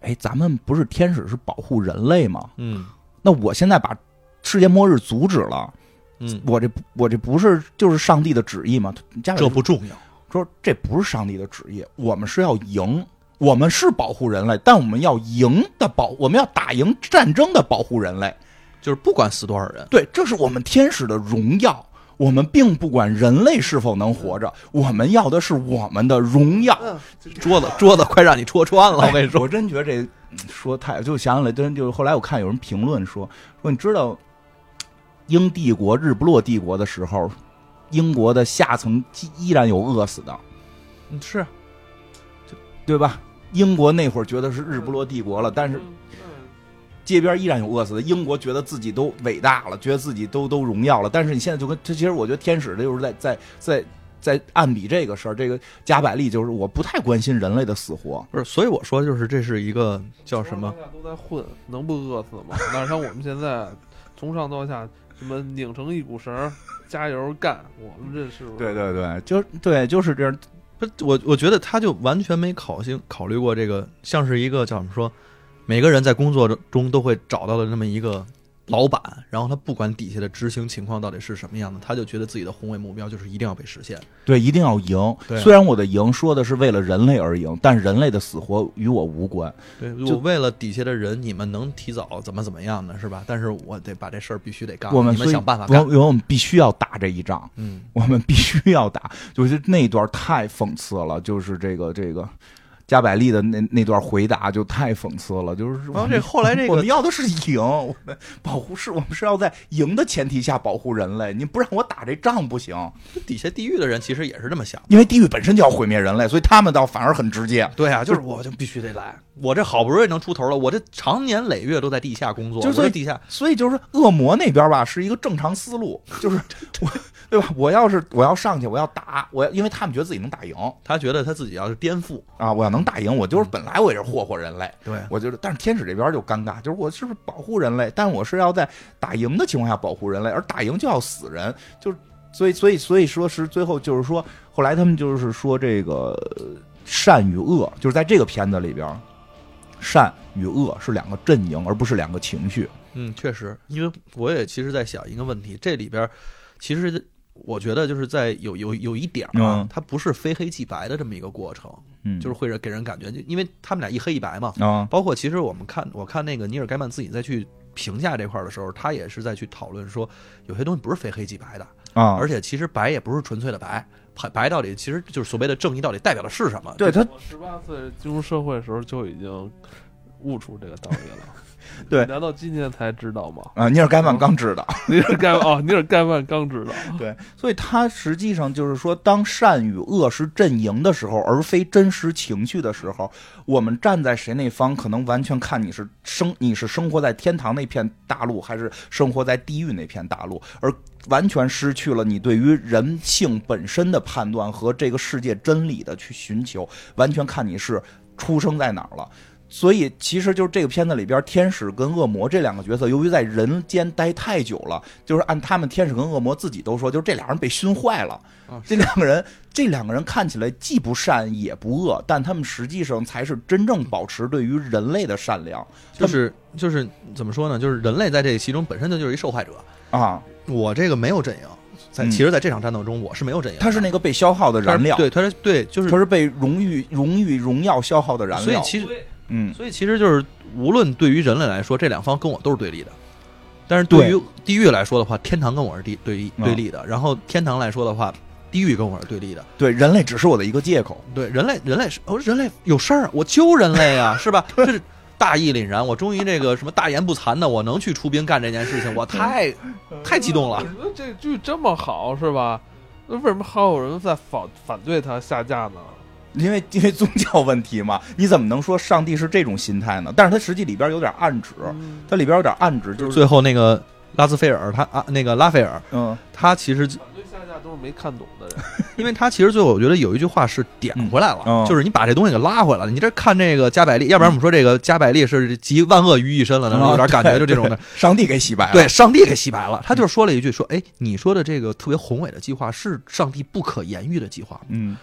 哎，咱们不是天使是保护人类吗？嗯那我现在把世界末日阻止了，嗯，我这我这不是就是上帝的旨意吗？加这不重要。说这不是上帝的旨意，我们是要赢，我们是保护人类，但我们要赢的保，我们要打赢战争的保护人类。就是不管死多少人，对，这是我们天使的荣耀。我们并不管人类是否能活着，我们要的是我们的荣耀。桌子 桌子快让你戳穿了。我跟你说，我真觉得这嗯说太就想起来，真就是后来我看有人评论说说，你知道英帝国日不落帝国的时候，英国的下层依然有饿死的。嗯是对吧？英国那会儿觉得是日不落帝国了，但是街边依然有饿死的。英国觉得自己都伟大了，觉得自己都都荣耀了，但是你现在就跟这，其实我觉得天使这就是在在在在暗比这个事儿。这个加百利就是我不太关心人类的死活，不是？所以我说，就是这是一个叫什么？大家都在混，能不饿死吗？哪像我们现在从上到下什么拧成一股绳，加油干，我们这是对对对，就对就是这样。不我我觉得他就完全没考性考虑过这个，像是一个叫什么说，每个人在工作中都会找到的那么一个老板，然后他不管底下的执行情况到底是什么样的，他就觉得自己的宏伟目标就是一定要被实现。对，一定要赢。虽然我的赢说的是为了人类而赢，但人类的死活与我无关。对就我为了底下的人，你们能提早怎么怎么样呢？是吧？但是我得把这事儿必须得干，我们想办法干。我我们必须要打这一仗。嗯，我们必须要打，就是那一段太讽刺了，就是这个这个加百利的那那段回答就太讽刺了，就是然后这后来这个我们要的是赢，我们保护是我们是要在赢的前提下保护人类，你不让我打这仗不行，底下地狱的人其实也是这么想。因为地狱本身就要毁灭人类，所以他们倒反而很直接。对啊，就是我就必须得来，我这好不容易能出头了，我这长年累月都在地下工作，就是地下所以就是恶魔那边吧，是一个正常思路，就是我，对吧？我要是我要上去，我要打，我要，因为他们觉得自己能打赢。他觉得他自己要是颠覆，啊，我要能打赢，我就是本来我也是霍霍人类，对。我觉得，但是天使这边就尴尬，就是我是不是保护人类，但我是要在打赢的情况下保护人类，而打赢就要死人，就是所以所以所以说是最后就是说，后来他们就是说这个呃善与恶，就是在这个片子里边，善与恶是两个阵营，而不是两个情绪。嗯，确实，因为我也其实在想一个问题，这里边其实我觉得就是在有有有一点儿它不是非黑即白的这么一个过程，嗯，就是会让给人感觉，就因为他们俩一黑一白嘛，啊，包括其实我们看我看那个尼尔盖曼自己再去评价这块儿的时候，他也是在去讨论说，有些东西不是非黑即白的，啊，而且其实白也不是纯粹的白，白白到底其实就是所谓的正义到底代表的是什么？对他十八岁进入社会的时候就已经悟出这个道理了。对难道今天才知道吗？啊，尼尔盖曼刚知道。尼尔盖曼哦，尼尔盖曼刚知道。对，所以他实际上就是说，当善与恶是阵营的时候，而非真实情绪的时候，我们站在谁那方，可能完全看你是生你是生活在天堂那片大陆，还是生活在地狱那片大陆，而完全失去了你对于人性本身的判断和这个世界真理的去寻求，完全看你是出生在哪儿了。所以，其实就是这个片子里边，天使跟恶魔这两个角色，由于在人间待太久了，就是按他们天使跟恶魔自己都说，就是这俩人被熏坏了。啊这两个人，这两个人看起来既不善也不恶，但他们实际上才是真正保持对于人类的善良就是就是怎么说呢？就是人类在这其中本身就就是一受害者。啊。我这个没有阵营，在嗯其实，在这场战斗中我是没有阵营。他是那个被消耗的燃料，对，他是对，就是他是被荣誉、荣誉、荣耀消耗的燃料。所以其实嗯，所以其实就是，无论对于人类来说，这两方跟我都是对立的。但是对于地狱来说的话，天堂跟我是对对对立的。然后天堂来说的话，地狱跟我是对立的。对，人类只是我的一个借口。对，人类人类是哦，人类有事儿，我救人类啊，是吧？这是大义凛然，我终于这个什么大言不惭的，我能去出兵干这件事情，我太太激动了。这剧这么好是吧？那为什么还有人在反反对它下架呢？因为因为宗教问题嘛，你怎么能说上帝是这种心态呢？但是它实际里边有点暗指，嗯它里边有点暗指，就是最后那个拉斯菲尔，他啊，那个拉斐尔，嗯他其实，反对下架都是没看懂的人。因为他其实最后我觉得有一句话是点回来了，就是你把这东西给拉回来了。你这看这个加百利，要不然我们说这个加百利是集万恶于一身了，嗯有点感觉就这种的。上帝给洗白了。对，上帝给洗白了。他就是说了一句说，哎，你说的这个特别宏伟的计划是上帝不可言喻的计划？嗯，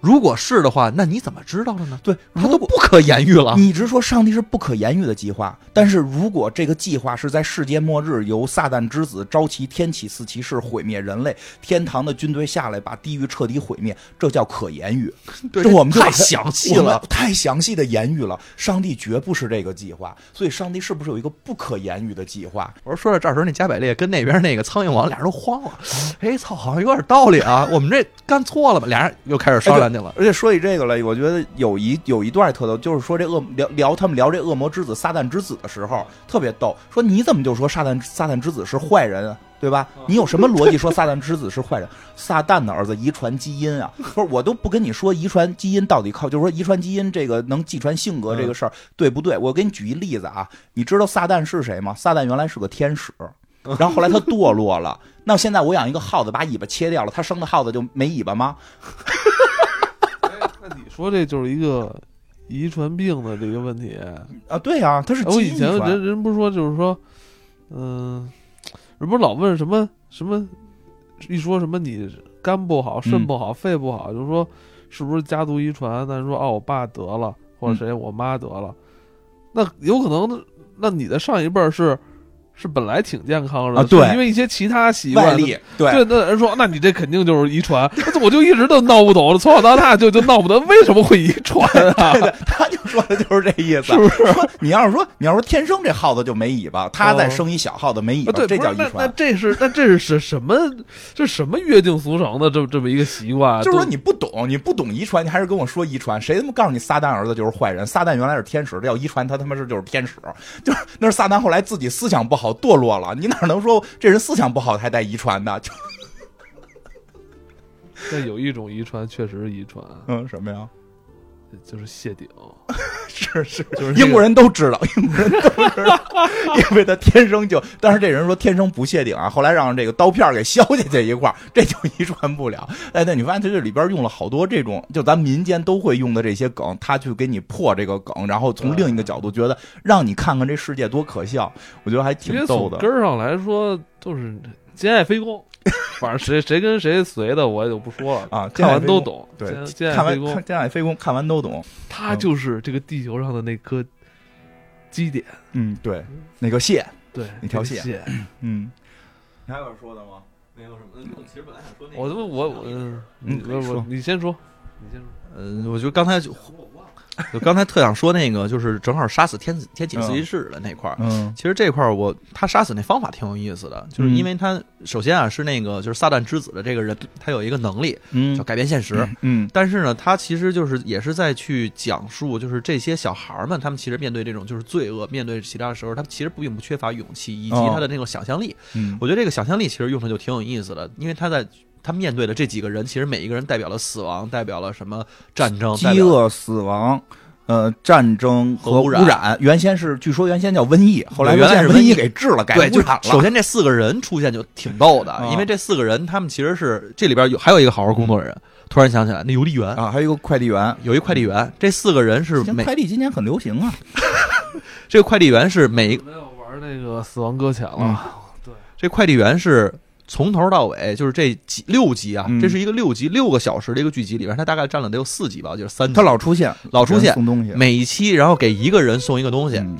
如果是的话，那你怎么知道的呢？对，他都如果不可言喻了。你一直说上帝是不可言喻的计划，但是如果这个计划是在世界末日由撒旦之子召集天启四骑士毁灭人类，天堂的军队下来把地狱彻底毁灭，这叫可言喻。对这我们太详细了。太详细的言语了。上帝绝不是这个计划，所以上帝是不是有一个不可言喻的计划？我说说到这儿时候，那加百列跟那边那个苍蝇王俩人都慌了。哎，操，好像有点道理啊，我们这干错了吧？俩人又开始商量去了。而且说起这个来，我觉得有一有一段特逗，就是说这恶聊聊他们聊这恶魔之子撒旦之子的时候，特别逗。说你怎么就说撒旦撒旦之子是坏人啊？对吧？你有什么逻辑说撒旦之子是坏人？撒旦的儿子遗传基因啊！不是，我都不跟你说遗传基因到底靠，就是说遗传基因这个能继传性格这个事儿对不对？我给你举一例子啊，你知道撒旦是谁吗？撒旦原来是个天使，然后后来他堕落了。那现在我养一个耗子，把尾巴切掉了，他生的耗子就没尾巴吗？说这就是一个遗传病的这个问题。啊，对呀、他是我以前人人不是说就是说，嗯、人不是老问什么什么，一说什么你肝不好、肾嗯不好、肺不好，就是说是不是家族遗传？但是说哦，我爸得了，或者谁我妈得了，那有可能，那你的上一辈是是本来挺健康的，啊对因为一些其他习惯外力，对对，那人说，那你这肯定就是遗传。我就一直都闹不懂，从小到大就就闹不懂为什么会遗传啊？对对，他就说的就是这意思，是不是？说你要是说你要说天生这耗子就没尾巴，他再哦生一小耗子没尾啊，巴，这叫遗传。那这是那这是什什么？这什么约定俗成的这这么一个习惯？就是说你不懂，你不懂遗传，你还是跟我说遗传？谁他妈告诉你撒旦儿子就是坏人？撒旦原来是天使，这叫遗传，他他妈是就是天使，就是那是撒旦后来自己思想不好堕落了，你哪能说这人思想不好还带遗传的？就 但有一种遗传确实是遗传，嗯什么呀？就是谢顶，是是，就是英国人都知道，英国人都知道，因为他天生就，但是这人说天生不谢顶啊，后来让这个刀片给削下去一块儿，这就遗传不了。哎，那你发现他这里边用了好多这种，就咱民间都会用的这些梗，他去给你破这个梗，然后从另一个角度觉得让你看看这世界多可笑，我觉得还挺逗的。根儿上来说就是兼爱非攻，反正谁谁跟谁随的我也就不说了啊看完都懂。对看完看，《天海飞宫》，看完都懂。他就是这个地球上的那颗基点，嗯，对，那个线，对，那条线线。嗯，你还有说的吗？没有什么，其实本来想说我他妈我我嗯，嗯我我说你先说，你先说。嗯，我就刚才就就刚才特想说那个，就是正好杀死天子天启自习室的那块儿。嗯其实这块儿我他杀死那方法挺有意思的，就是因为他首先啊是那个就是撒旦之子的这个人，他有一个能力嗯叫嗯改变现实。嗯但是呢，他其实就是也是在去讲述，就是这些小孩儿们，他们其实面对这种就是罪恶，面对其他的时候，他们其实并不缺乏勇气以及哦他的那种想象力。嗯我觉得这个想象力其实用的就挺有意思的，因为他在他面对的这几个人，其实每一个人代表了死亡，代表了什么战争，饥饿、死亡。呃，战争和污染染，原先是据说原先叫瘟疫，后来原来是瘟疫给治了，改对，就污染了。首先这四个人出现就挺逗的，啊因为这四个人他们其实是这里边有还有一个好好工作的人，突然想起来，那邮递员啊，还有一个快递员，有一快递员，这四个人是每快递今年很流行啊。这个快递员是每一没有玩那个死亡搁浅了。嗯对，这快递员是从头到尾，就是这几六集啊，嗯。这是一个六集六个小时的一个剧集里边，他大概占了得有四集吧，就是三集。他老出现，老出现送东西，每一期，然后给一个人送一个东西，嗯。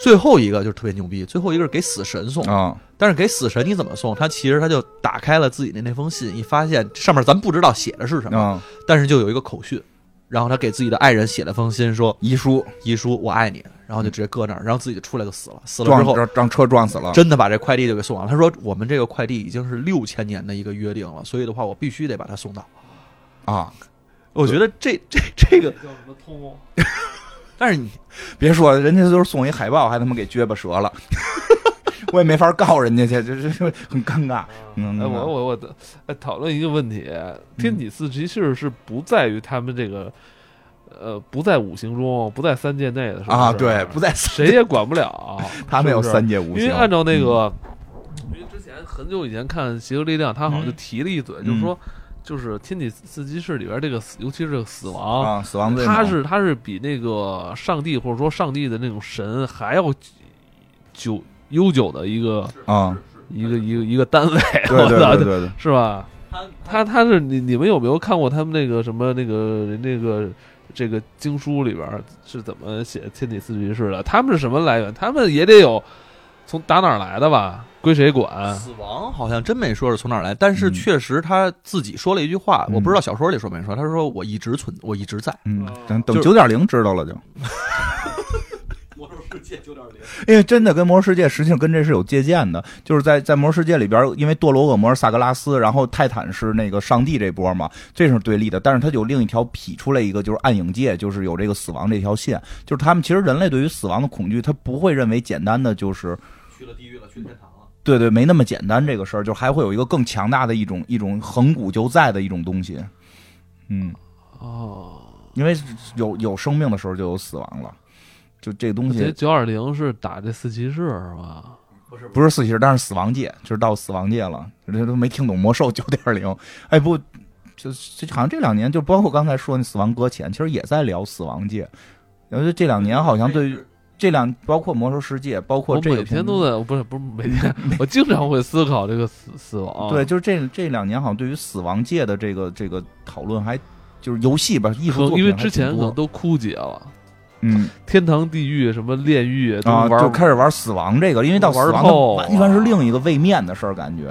最后一个就是特别牛逼，最后一个是给死神送，啊，但是给死神你怎么送？他其实他就打开了自己的那封信，一发现上面咱不知道写的是什么，啊，但是就有一个口讯，然后他给自己的爱人写了封信说遗书遗书我爱你，然后就直接搁那儿，然后自己就出来就死了，死了之后撞让让车撞死了。真的把这快递就给送完了。他说：“我们这个快递已经是六千年的一个约定了，所以的话，我必须得把它送到。啊，”我觉得这这这个，叫什么通？但是你别说，人家都是送一海报，还他妈给撅巴折了，我也没法告人家去，这这这很尴尬。嗯，哎，我我我的，哎，讨论一个问题，天启四骑士是不在于他们这个，呃，不在五行中，不在三界内的，啊，对，不在谁也管不了，他们有三界五行，因为按照那个，因为之前很久以前看《邪恶力量》，他好像就提了一嘴，就是说，就是天体四骑士里边这个死，尤其是这个死亡，啊，死亡他是他是比那个上帝或者说上帝的那种神还要久悠久的一个啊，一个一个一个单位，对对我操对对对，是吧？他他是你你们有没有看过他们那个什么那个那个这个经书里边是怎么写天体四骑士的？他们是什么来源？他们也得有从打哪儿来的吧？归谁管？死亡好像真没说是从哪儿来，但是嗯确实他自己说了一句话，嗯我不知道小说里说没说，他说我一直存，我一直在。嗯哦，等等九点零知道了就，因为真的跟魔兽世界实际上跟这是有借鉴的，就是在在魔兽世界里边，因为堕落恶魔是萨格拉斯，然后泰坦是那个上帝这波嘛，这是对立的。但是它有另一条劈出来一个，就是暗影界，就是有这个死亡这条线，就是他们其实人类对于死亡的恐惧，他不会认为简单的就是去了地狱了，去天堂了。对对，没那么简单这个事儿，就还会有一个更强大的一种一种恒古就在的一种东西，嗯，哦，因为有有生命的时候就有死亡了，就这东西这九二零是打这四骑士是吧？不是不是四骑士，但是死亡界，就是到死亡界了，人家都没听懂魔兽九点零，哎不，就这好像这两年就包括刚才说那死亡搁浅，其实也在聊死亡界，我觉得这两年好像对于这两包括魔兽世界，包括我这个每天都在，不是不是每天，我经常会思考这个死死亡。对，就是这这两年好像对于死亡界的这个这个讨论还就是游戏吧，艺术作品因为之前可能都枯竭了，嗯天堂、地狱、什么炼狱都啊，就开始玩死亡这个，因为到死亡玩透它完全是另一个位面的事儿，感觉。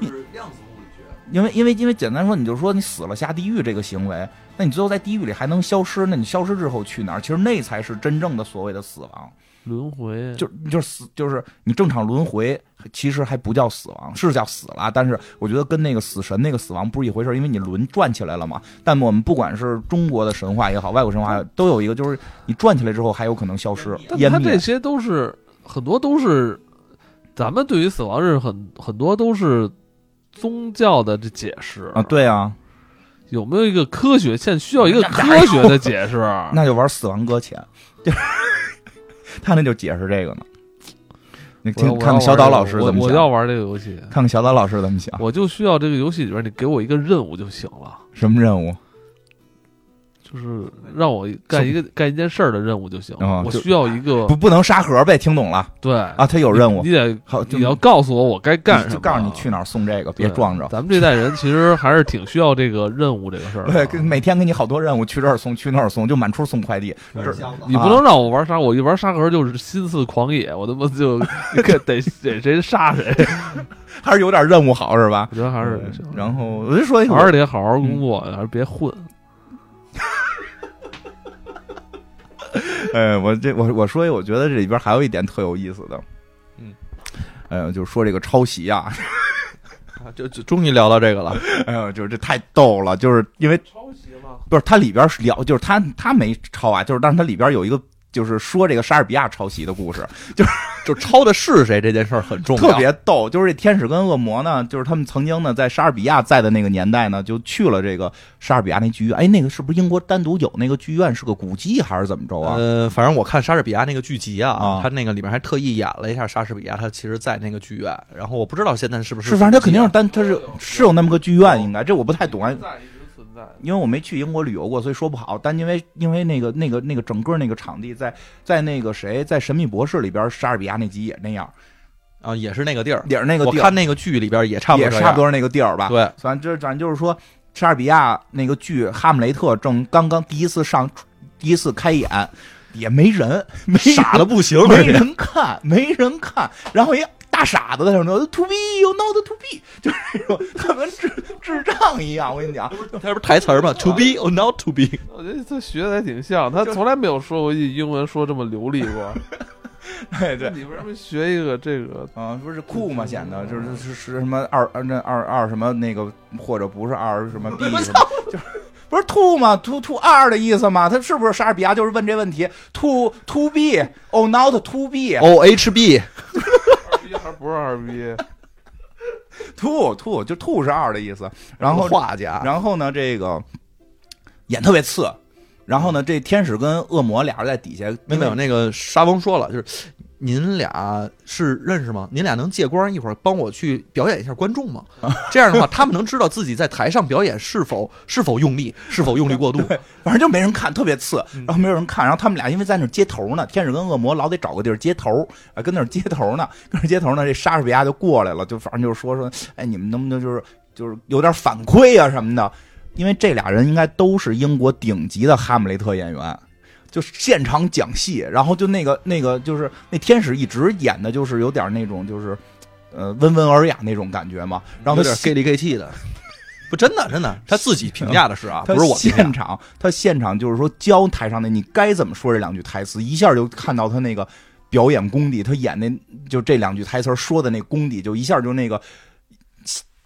就是量子物理学。因为因为因为简单说，你就说你死了下地狱这个行为，那你最后在地狱里还能消失，那你消失之后去哪儿？其实那才是真正的所谓的死亡，轮回，就就是死，就是你正常轮回，其实还不叫死亡，是叫死了，但是我觉得跟那个死神那个死亡不是一回事，因为你轮转起来了嘛。但我们不管是中国的神话也好，外国神话也好都有一个，就是你转起来之后还有可能消失。他这些都是很多都是咱们对于死亡是很很多都是宗教的这解释啊，，对啊，有没有一个科学？现在需要一个科学的解释。那就玩死亡搁浅，就 是他那就解释这个呢。你听看看小岛老师怎么想，我要玩这个游戏，看看小岛老师怎么想，我就需要这个游戏里边你给我一个任务就行了，什么任务？就是让我干一个干一件事儿的任务就行。我需要一个不不能沙盒呗，听懂了对啊？他有任务你，得好，就你要告诉我我该干什么，就告诉你去哪儿送这个，别对撞着。咱们这代人其实还是挺需要这个任务这个事儿的。对，跟每天给你好多任务，去这儿送，去那儿送，就满处送快递。这你不能让我玩沙，我一玩沙盒就是心似狂野，我他妈就 得得谁杀谁。还是有点任务好是吧？我觉得还是然后我就说，还是得好好工作，还是别混。哎，我这我我说一，我觉得这里边还有一点特有意思的，嗯，哎呦，就是说这个抄袭啊，就 就终于聊到这个了。哎呦，就是这太逗了，就是因为抄袭吗？不是它里边是聊，就是它它没抄啊，就是但是它里边有一个就是说这个莎士比亚抄袭的故事，就是 就抄的是谁这件事儿很重要，特别逗。就是这天使跟恶魔呢，就是他们曾经呢在莎士比亚在的那个年代呢，就去了这个莎士比亚那剧院。哎，那个是不是英国单独有那个剧院是个古迹还是怎么着啊？呃，反正我看莎士比亚那个剧集啊，啊他那个里面还特意演了一下莎士比亚，他其实在那个剧院。然后我不知道现在是不是，反正他肯定是是单，他是是有那么个剧院，应该这我不太懂因为我没去英国旅游过，所以说不好。但因为因为那个那个那个整个那个场地在在那个谁在《神秘博士》里边，莎士比亚那集也那样，啊，也是那个地儿。也是那个地儿，我看那个剧里边也差不多，也差不多是那个地儿吧。对，反正反正就是说，莎士比亚那个剧《哈姆雷特》正刚刚第一次上，第一次开演，也没人，没 傻的不行，没人看，没人看。然后一大傻子在那说 “to be you not to be”，就是那种他跟智智障一样。我跟你讲，他不是台词儿吗？To be or not to be？我觉得他学的还挺像，他从来没有说过一句英文说这么流利过。对 对。你为什么学一个这个？啊，不是酷吗，显得就是是是什么二二那二二什么那个，或者不是二什么 B 什么，就是不是 to 吗？to to 二的意思吗？他是不是莎士比亚就是问这问题？to to be or not to be O H B 二 逼还不是二逼？to to 就 to 是二的意思。然后画家，然后呢，这个眼特别次。然后呢，这天使跟恶魔俩人在底下，没有没有，那个沙翁说了，就是您俩是认识吗？您俩能借光一会儿帮我去表演一下观众吗？这样的话，他们能知道自己在台上表演是否是否用力，是否用力过度。反正就没人看，特别次，然后没有人看，然后他们俩因为在那儿接头呢，天使跟恶魔老得找个地儿接头，啊，跟那儿接头呢，跟那儿接头呢，这莎士比亚就过来了，就反正就是说说，哎，你们能不能就是就是有点反馈啊什么的，因为这俩人应该都是英国顶级的哈姆雷特演员。就是现场讲戏，然后就那个那个就是那天使一直演的就是有点那种就是，呃温文尔雅那种感觉嘛，然后有点 gay 里 gay 气的，不真的真的，他自己评价的是啊，他 不是我现场，他现场就是说教台上的你该怎么说这两句台词，一下就看到他那个表演功底，他演那就这两句台词说的那功底，就一下就那个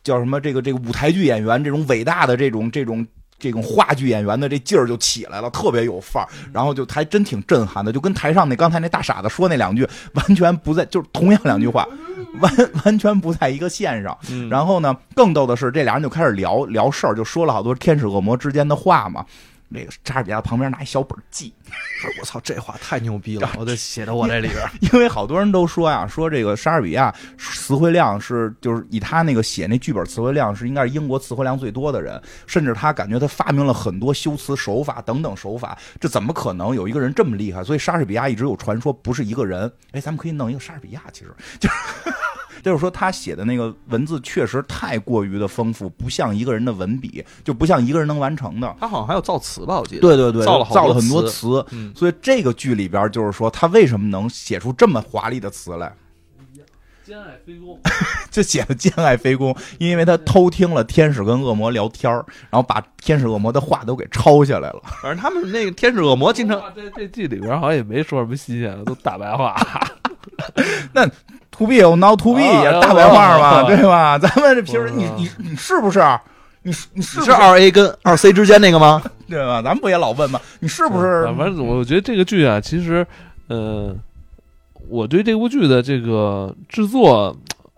叫什么这个这个舞台剧演员这种伟大的这种这种。这种话剧演员的这劲儿就起来了，特别有范儿，然后就还真挺震撼的，就跟台上那刚才那大傻子说那两句完全不在，就是同样两句话，完完全不在一个线上。嗯然后呢，更逗的是，这俩人就开始聊聊事儿，就说了好多天使恶魔之间的话嘛。这个莎士比亚旁边拿一小本记，我操，这话太牛逼了，我得写到我这里边。因为好多人都说呀，说这个莎士比亚词汇量是就是以他那个写那剧本词汇量是应该是英国词汇量最多的人，甚至他感觉他发明了很多修辞手法等等手法，这怎么可能有一个人这么厉害？所以莎士比亚一直有传说不是一个人。哎，咱们可以弄一个莎士比亚，其实就是。就是说，他写的那个文字确实太过于的丰富，不像一个人的文笔，就不像一个人能完成的。他好像还有造词吧，我记得。对对对，造了造了很多词词，嗯所以这个剧里边就是说，他为什么能写出这么华丽的词来？兼爱非攻，就写的兼爱非攻，因为他偷听了天使跟恶魔聊天儿然后把天使恶魔的话都给抄下来了。反正他们那个天使恶魔经常在这剧里边好像也没说什么新鲜的，都大白话。那 to be or not to be 哦也是大白话嘛，哦对吧？咱们这平时你哦你你是不是？你是你是是二 A 跟二 C 之间那个吗？对吧？咱们不也老问吗？你是不是？反正我觉得这个剧啊，其实，呃，我对这部剧的这个制作。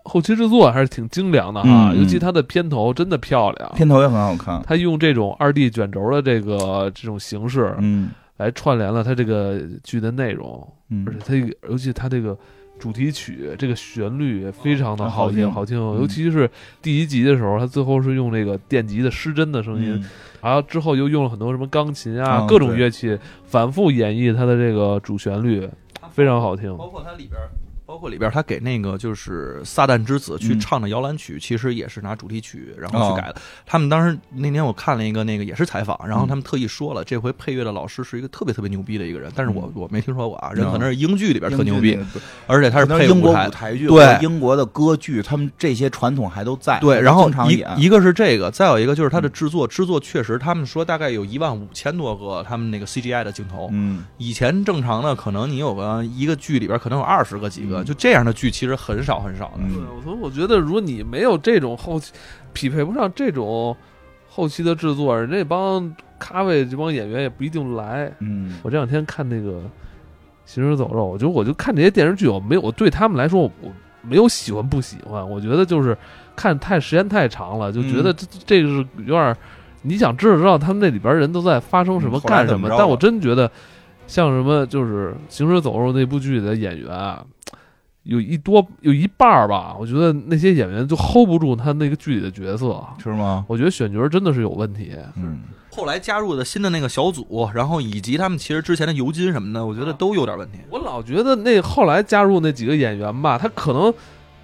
后期制作还是挺精良的哈，嗯嗯尤其它的片头真的漂亮，片头也很好看。它用这种二 D 卷轴的这个这种形式嗯来串联了它这个剧的内容，嗯而且它这个尤其它这个主题曲这个旋律也非常的啊好听，好好听。嗯尤其是第一集的时候，它最后是用这个电吉的失真的声音，嗯然后之后又用了很多什么钢琴啊、嗯各种乐器，反复演绎它的这个主旋律，非常好听。包括它里边，包包括里边他给那个就是撒旦之子去嗯。唱的摇篮曲，其实也是拿主题曲然后哦去改的。他们当时那年我看了一个那个也是采访，然后嗯。他们特意说了，这回配乐的老师是一个特别特别牛逼的一个人，但是我嗯。我没听说过啊，人哦可能是英剧里边特牛逼而且他是配舞台剧，对。英国的歌剧，他们这些传统还都在。对，然后一一个是这个，再有一个就是它的制作，制作确实，他们说大概有一万五千多个他们那个 CGI 的镜头。嗯，以前正常的可能你有个一个剧里边可能有二十个几个，嗯就这样的剧其实很少很少的。嗯对，我从我觉得，如果你没有这种后期，匹配不上这种后期的制作，人家帮咖位这帮演员也不一定来。嗯我这两天看那个《行尸走肉》，我觉得我就看这些电视剧，我没有我对他们来说，我我没有喜欢不喜欢，我觉得就是看太时间太长了，就觉得这、这个是有点儿，你想知道知道他们那里边人都在发生什么嗯干什么但我真觉得像什么就是《行尸走肉》那部剧的演员啊。有一多有一半儿吧，我觉得那些演员就 hold 不住他那个剧里的角色，是吗？我觉得选角真的是有问题。嗯，后来加入的新的那个小组，然后以及他们其实之前的尤金什么的，我觉得都有点问题。我老觉得那后来加入那几个演员吧，他可能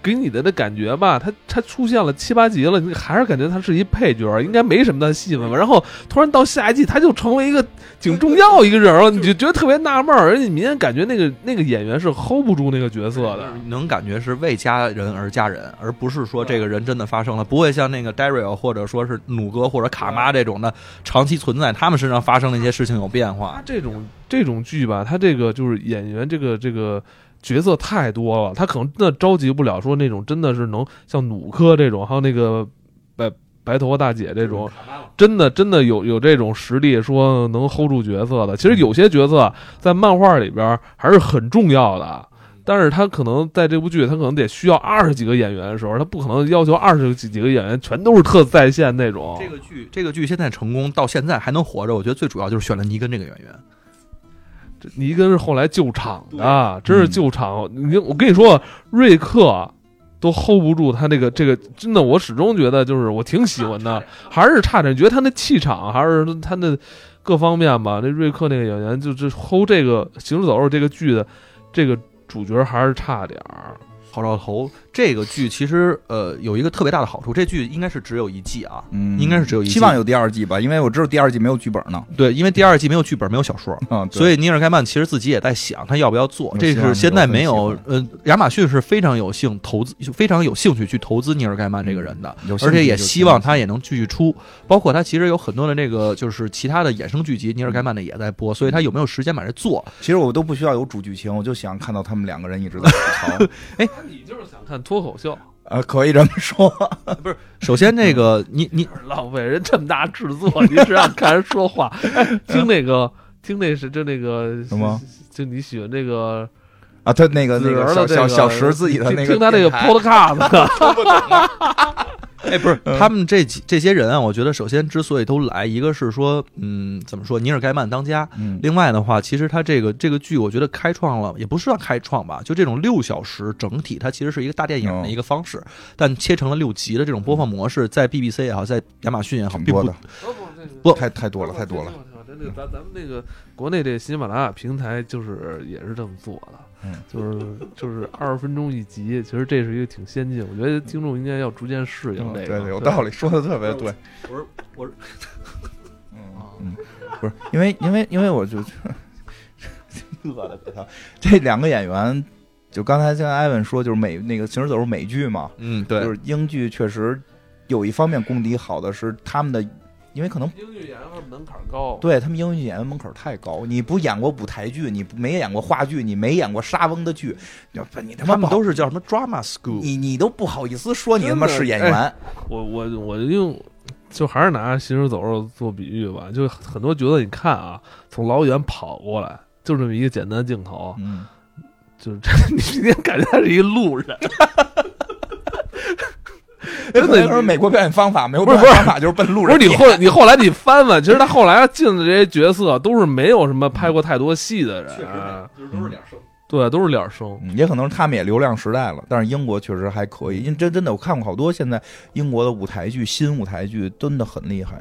给你的那感觉吧，他他出现了七八集了，你还是感觉他是一配角，应该没什么的戏份吧。然后突然到下一季，他就成为一个挺重要一个人了，你就觉得特别纳闷儿，而且你明显感觉那个那个演员是 hold 不住那个角色的。能感觉是为家人而家人，而不是说这个人真的发生了，不会像那个 Daryl 或者说是努哥或者卡妈这种的长期存在他们身上发生的一些事情有变化他。这种这种剧吧，他这个就是演员这个这个角色太多了，他可能真的召集不了说那种真的是能像努科这种，还有那个白白头发大姐这种，真的真的有有这种实力说能 hold 住角色的。其实有些角色在漫画里边还是很重要的。但是他可能在这部剧，他可能得需要二十几个演员的时候，他不可能要求二十几几个演员全都是特在线那种。这个剧，这个剧现在成功到现在还能活着，我觉得最主要就是选了尼根这个演员。这尼根是后来救场的，真是救场。你我跟你说，瑞克都 hold 不住他那个这个，真的，我始终觉得就是我挺喜欢的，还是差点，觉得他那气场还是他那各方面吧。那瑞克那个演员就这 hold 这个《行尸走肉》这个剧的这个主角还是差点儿。好兆头这个剧其实呃有一个特别大的好处，这剧应该是只有一季啊，嗯，应该是只有一季希望有第二季吧，因为我知道第二季没有剧本呢。对，因为第二季没有剧本，没有小说，嗯，所以尼尔盖曼其实自己也在想他要不要做，这是现在没有有呃，亚马逊是非常有幸投资，非常有兴趣去投资尼尔盖曼这个人的，而且也希望他也能继续出，包括他其实有很多的这个就是其他的衍生剧集，尼尔盖曼的也在播，所以他有没有时间把这做？其实我都不需要有主剧情，我就想看到他们两个人一直在吐槽。哎你就是想看脱口秀，啊，可以这么说。不是首先，那个你你浪费人这么大制作，你是让看人说话。哎，听那个，听那是就那个什么？就你喜欢那个啊，他那个那个小这个小小石自己的那个听他那个 podcast，哎，不是他们这几这些人啊，我觉得首先之所以都来，一个是说，嗯，怎么说，尼尔盖曼当家。嗯，另外的话，其实他这个这个剧，我觉得开创了，也不是说开创吧，就这种六小时整体，它其实是一个大电影的一个方式，但切成了六集的这种播放模式，在 BBC 也好，在亚马逊也好，并不的，不太太多了，太多了。。真的，咱咱们那个国内这喜马拉雅平台就是也是这么做的，嗯，就是就是二十分钟一集，其实这是一个挺先进，我觉得听众应该要逐渐适应这个。对，有道理，说的特别对。我是我是嗯。嗯，不是因为因为因为我就乐的给他这两个演员，就刚才像艾文说，就是美那个《行尸走肉》美剧嘛，嗯，对，就是英剧确实有一方面功底好的是他们的，因为可能英剧演员门槛高，对他们英剧演员门槛太高，你不演过舞台剧，你没演过话剧，你没演过沙翁的剧，你你他妈他们不都是叫什么 drama school，你你都不好意思说你他妈是演员，我我我用就还是拿《行尸走肉》做比喻吧，就很多角色你看啊，从老远跑过来，就这么一个简单镜头，嗯，就是这，你明显感觉他是一个路人。真的说美国表演方法没有不是表演方法就是奔路人，不是你后 你后来你翻翻，其实他后来进的这些角色都是没有什么拍过太多戏的人，就是都是脸生。对，都是脸生。嗯也可能是他们也流量时代了，但是英国确实还可以，因为真真的我看过好多现在英国的舞台剧，新舞台剧真的很厉害。